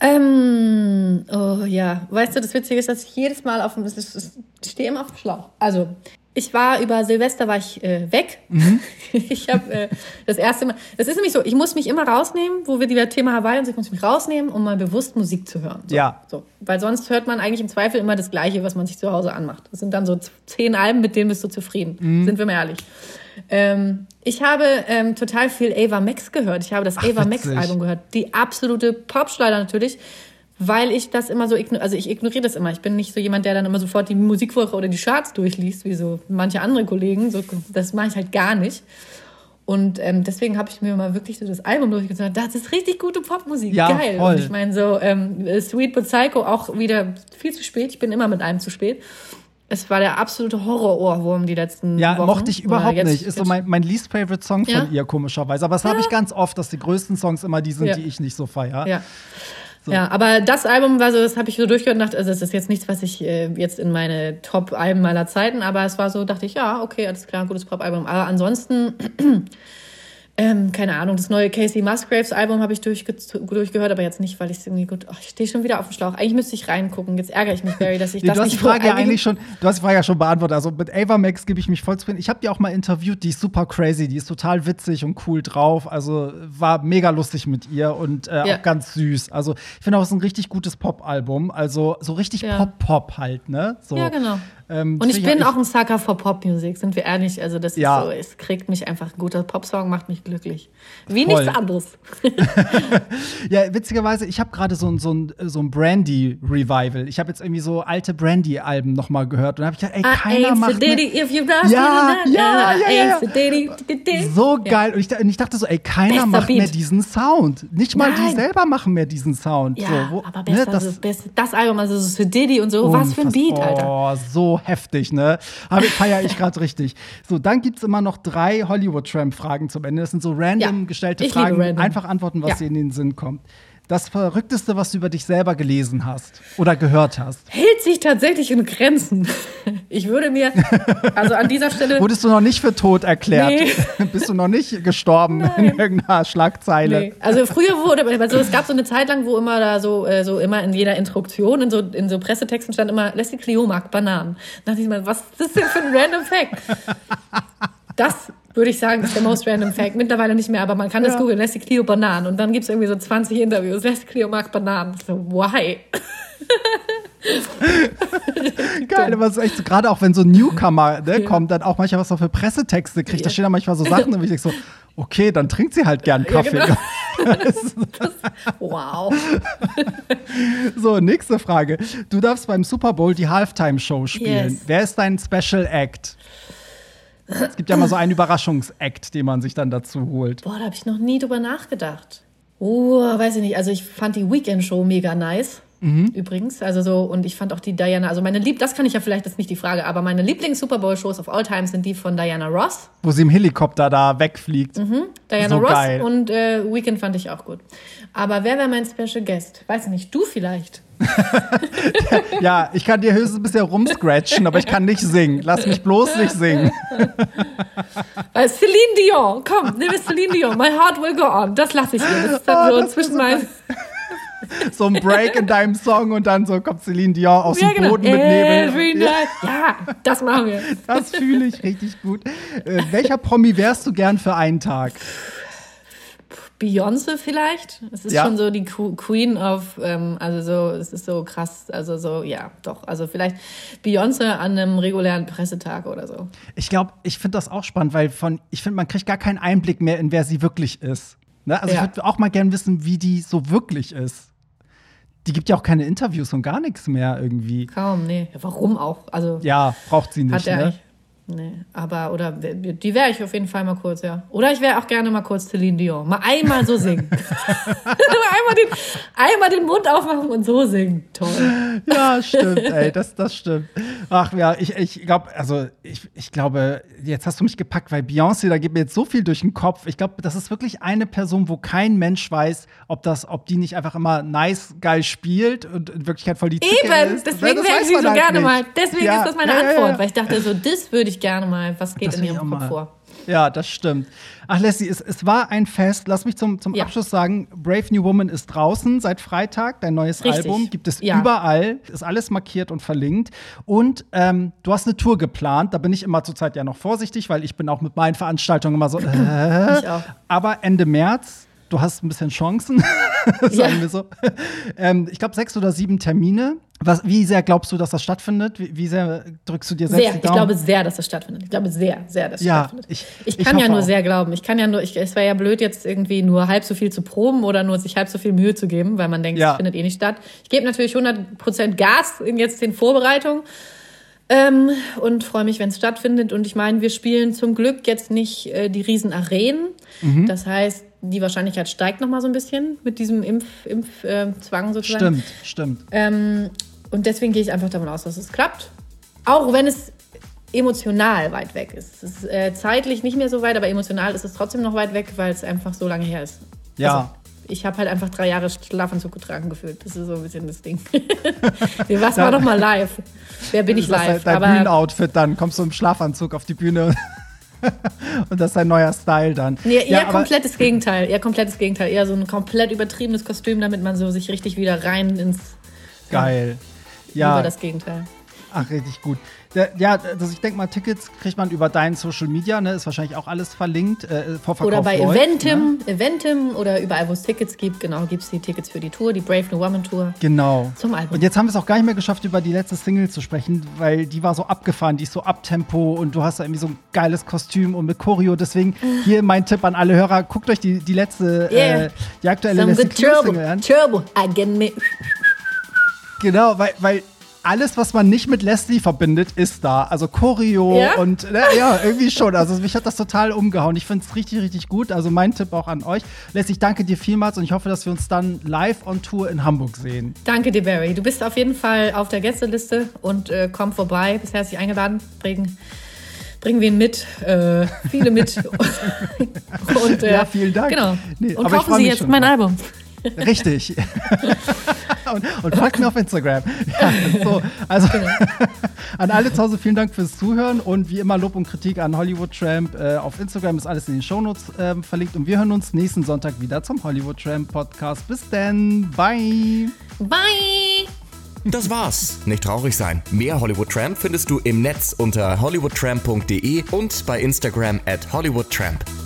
Ähm, oh ja, weißt du, das Witzige ist, dass ich jedes Mal auf dem, ich stehe immer auf dem Schlauch. Also, ich war über Silvester war ich äh, weg. <laughs> Ich habe äh, das erste Mal, das ist nämlich so, ich muss mich immer rausnehmen, wo wir die Thema Hawaii und so, ich muss mich rausnehmen, um mal bewusst Musik zu hören. So, Ja. So, weil sonst hört man eigentlich im Zweifel immer das Gleiche, was man sich zu Hause anmacht. Das sind dann so zehn Alben, mit denen bist du zufrieden. Sind wir mal ehrlich. Ähm, ich habe ähm, total viel Ava Max gehört. Ich habe das Ava Max. Album gehört. Die absolute Popschleider natürlich, weil ich das immer so, igno- also ich ignoriere das immer. Ich bin nicht so jemand, der dann immer sofort die Musikwoche oder die Charts durchliest, wie so manche andere Kollegen. So, das mache ich halt gar nicht. Und ähm, deswegen habe ich mir mal wirklich so das Album durchgesagt. Das ist richtig gute Popmusik, Ja, geil. voll. Und ich meine so ähm, Sweet But Psycho auch wieder viel zu spät. Ich bin immer mit einem zu spät. Es war der absolute Horror-Ohrwurm die letzten Ja, Wochen. mochte ich überhaupt jetzt- nicht. Ist so mein, mein least favorite Song von Ja? ihr, komischerweise. Aber das habe ich ganz oft, dass die größten Songs immer die sind, Ja. die ich nicht so feiere. Ja. Ja, aber das Album war so, das habe ich so durchgehört und dachte, also das ist jetzt nichts, was ich äh, jetzt in meine Top-Alben aller Zeiten, aber es war so, dachte ich, ja, okay, alles klar, gutes Pop-Album. Aber ansonsten, ähm, keine Ahnung, das neue Casey Musgraves Album habe ich durchge durchgehört, aber jetzt nicht, weil ich es irgendwie gut, oh, ich stehe schon wieder auf dem Schlauch. Eigentlich müsste ich reingucken. Jetzt ärgere ich mich, Barry, dass ich <laughs> Nee, das du hast die nicht Frage ja eigentlich- schon, du hast die Frage ja schon beantwortet. Also mit Ava Max gebe ich mich voll zufrieden. Ich habe die auch mal interviewt, die ist super crazy, die ist total witzig und cool drauf. Also war mega lustig mit ihr und äh, Ja. auch ganz süß. Also ich finde auch, es ist ein richtig gutes Pop-Album. Also so richtig Ja. Pop-Pop halt, ne? So, Ja, genau. ähm, Und ich bin auch ein Sucker für Popmusik, sind wir ehrlich. Also das Ja. ist so, es kriegt mich einfach, ein guter Popsong macht mich glücklich. Wie Voll. nichts anderes. <laughs> Ja, witzigerweise, ich habe gerade so ein, so ein, so ein Brandy-Revival. Ich habe jetzt irgendwie so alte Brandy-Alben nochmal gehört und habe ich gedacht, ey, I keiner ain't macht mehr, if you Ja, so geil. Und ich, und ich dachte so, ey, keiner Bester macht mehr Beat. diesen Sound. Nicht mal die Nein. selber machen mehr diesen Sound. Ja, so, wo- aber ne, besser, das- das, beste, das Album, also so für Diddy und so, was für ein Beat, Alter. Oh, so heftig, ne? Feiere ich gerade richtig. So, dann gibt es immer noch drei Hollywood-Tramp-Fragen zum Ende. Das sind so random Ja, gestellte Fragen. random. Einfach antworten, was Ja. dir in den Sinn kommt. Das Verrückteste, was du über dich selber gelesen hast oder gehört hast. Hält sich tatsächlich in Grenzen. Ich würde mir, also an dieser Stelle, Wurdest du noch nicht für tot erklärt? Nee. <laughs> Bist du noch nicht gestorben in irgendeiner Schlagzeile? Nee. Also früher wurde, also es gab so eine Zeit lang, wo immer da so, äh, so immer in jeder Instruktion, in so, in so Pressetexten stand immer, Leslie Clio mag Bananen. Da dachte ich mal, was ist das denn für ein random Fact? Das würde ich sagen, ist der most random Fact. Mittlerweile nicht mehr, aber man kann das Ja. googeln, Leslie Clio Bananen. Und dann gibt es irgendwie so 20 Interviews, Leslie Clio mag Bananen. So, why? <laughs> Geil, aber es ist echt so, gerade auch wenn so ein Newcomer ne, kommt, dann auch manchmal was er für Pressetexte kriegt. Da Ja. stehen da manchmal so Sachen, <laughs> und ich denke so, okay, dann trinkt sie halt gern Ja, Kaffee. genau. <laughs> Wow. So, nächste Frage. Du darfst beim Super Bowl die Halftime-Show spielen. Yes. Wer ist dein Special Act? Es gibt ja mal so einen Überraschungsakt, den man sich dann dazu holt. Boah, da habe ich noch nie drüber nachgedacht. Oh, weiß ich nicht. Also ich fand die Weekend-Show mega nice. Übrigens, also so, und ich fand auch die Diana, also meine Lieb, das kann ich ja vielleicht, das ist nicht die Frage, aber meine Lieblings-Super Bowl-Shows of all time sind die von Diana Ross. Wo sie im Helikopter da wegfliegt. Diana So Ross geil. und äh, Weekend fand ich auch gut. Aber wer wäre mein Special Guest? Weiß ich nicht, du vielleicht. Ja, ich kann dir höchstens ein bisschen rumscratchen, aber ich kann nicht singen. Lass mich bloß nicht singen. Weil Celine Dion, komm, nimm es Celine Dion, My Heart Will Go On, das lasse ich dir. Das ist dann Ah, so zwischen meinen. So ein Break in deinem Song und dann so kommt Celine Dion aus Ja, dem genau. Boden mit Every Nebel. Night. Ja, das machen wir. das fühle ich richtig gut. Äh, welcher Promi wärst du gern für einen Tag? Beyoncé vielleicht. Es ist Ja. schon so die Qu- Queen of, ähm, also so, es ist so krass, also so, ja, doch. Also vielleicht Beyoncé an einem regulären Pressetag oder so. Ich glaube, ich finde das auch spannend, weil von, ich finde, man kriegt gar keinen Einblick mehr in wer sie wirklich ist. Ne? Also Ja. ich würde auch mal gern wissen, wie die so wirklich ist. Die gibt ja auch keine Interviews und gar nichts mehr irgendwie. Kaum, nee. Warum auch? Also Ja, braucht sie nicht. hat er ne? Nee, aber, oder die wäre ich auf jeden Fall mal kurz, ja. Oder ich wäre auch gerne mal kurz Celine Dion. Mal einmal so singen. <laughs> <laughs> einmal, den, einmal den Mund aufmachen und so singen. Toll. Ja, <laughs> stimmt, ey, das, das stimmt. Ach ja, ich, ich glaube, also ich, ich glaube, jetzt hast du mich gepackt, weil Beyoncé, da geht mir jetzt so viel durch den Kopf. Ich glaube, das ist wirklich eine Person, wo kein Mensch weiß, ob das, ob die nicht einfach immer nice, geil spielt und in Wirklichkeit voll die Zicke Eben, ist. deswegen wäre ich sie so halt gerne nicht. mal. Deswegen Ja, ist das meine ja, Antwort, ja. weil ich dachte so, das würde ich gerne mal. Was geht Das in ich ihrem Kopf vor? Ja, das stimmt. Ach, Leslie, es, es war ein Fest. Lass mich zum, zum Ja. Abschluss sagen: Brave New Woman ist draußen seit Freitag. Dein neues Richtig. Album gibt es Ja. überall. Ist alles markiert und verlinkt. Und ähm, du hast eine Tour geplant. Da bin ich immer zurzeit ja noch vorsichtig, weil ich bin auch mit meinen Veranstaltungen immer so. <laughs> Äh, Ich auch. aber Ende März. Du hast ein bisschen Chancen, <laughs> sagen Ja. wir so. ähm, ich glaube, sechs oder sieben Termine. Was, wie sehr glaubst du, dass das stattfindet? Wie, wie sehr drückst du dir selbst Sehr, ich glaube sehr, dass das stattfindet. Ich glaube sehr, sehr, dass es Ja, stattfindet. ich- Ich, ich kann ja hoffe nur auch. sehr glauben. Ich kann ja nur, ich, es wäre ja blöd, jetzt irgendwie nur halb so viel zu proben oder nur sich halb so viel Mühe zu geben, weil man denkt, Ja. es findet eh nicht statt. Ich gebe natürlich 100% Gas in jetzt den Vorbereitungen. Ähm, und freue mich, wenn es stattfindet. Und ich meine, wir spielen zum Glück jetzt nicht äh, die riesen Arenen. Mhm. Das heißt, die Wahrscheinlichkeit steigt noch mal so ein bisschen mit diesem Impfzwang Impf, äh, Zwang sozusagen. Stimmt, stimmt. Ähm, und deswegen gehe ich einfach davon aus, dass es klappt. Auch wenn es emotional weit weg ist. Es ist äh, zeitlich nicht mehr so weit, aber emotional ist es trotzdem noch weit weg, weil es einfach so lange her ist. Ja. Also, ich habe halt einfach drei Jahre Schlafanzug getragen gefühlt. Das ist so ein bisschen das Ding. <laughs> Was war doch mal live. Wer bin ich live? dein Aber Bühnenoutfit dann, kommst du im Schlafanzug auf die Bühne <laughs> und das ist dein neuer Style dann. nee, eher ja, komplettes Gegenteil. Eher komplettes Gegenteil. Eher so ein komplett übertriebenes Kostüm, damit man so sich richtig wieder rein ins geil. über Ja, das Gegenteil. ach, richtig gut. Ja, also ich denke mal, Tickets kriegt man über deinen Social Media, ne? Ist wahrscheinlich auch alles verlinkt. Äh, oder bei läuft, Eventim, ne? Eventim oder überall, wo es Tickets gibt, genau, gibt es die Tickets für die Tour, die Brave New Woman Tour. Genau. Zum Album. Und jetzt haben wir es auch gar nicht mehr geschafft, über die letzte Single zu sprechen, weil die war so abgefahren, die ist so abtempo und du hast da irgendwie so ein geiles Kostüm und mit Choreo. Deswegen hier mein Tipp an alle Hörer, guckt euch die, die letzte, yeah. äh, die aktuelle Some Leslie Single an. Turbo, I get me. Genau, weil, weil alles, was man nicht mit Leslie verbindet, ist da. Also Choreo ja? und äh, ja, irgendwie schon. Also mich hat das total umgehauen. Ich finde es richtig, richtig gut. Also mein Tipp auch an euch. Leslie, ich danke dir vielmals und ich hoffe, dass wir uns dann live on Tour in Hamburg sehen. Danke dir, Barry. Du bist auf jeden Fall auf der Gästeliste und äh, komm vorbei. Bist herzlich eingeladen. Bringen bringen wir ihn mit, äh, viele mit. <laughs> und, äh, ja, vielen Dank. Genau. Nee, und kaufen Sie jetzt mein Album. Richtig. <laughs> und, und folgt mir auf Instagram. Ja, so, also <laughs> an alle zu Hause vielen Dank fürs Zuhören und wie immer Lob und Kritik an Hollywood Tramp. Äh, auf Instagram ist alles in den Shownotes äh, verlinkt und wir hören uns nächsten Sonntag wieder zum Hollywood Tramp Podcast. Bis dann. Bye. Bye. Das war's. Nicht traurig sein. Mehr Hollywood Tramp findest du im Netz unter hollywoodtramp.de und bei Instagram at hollywoodtramp.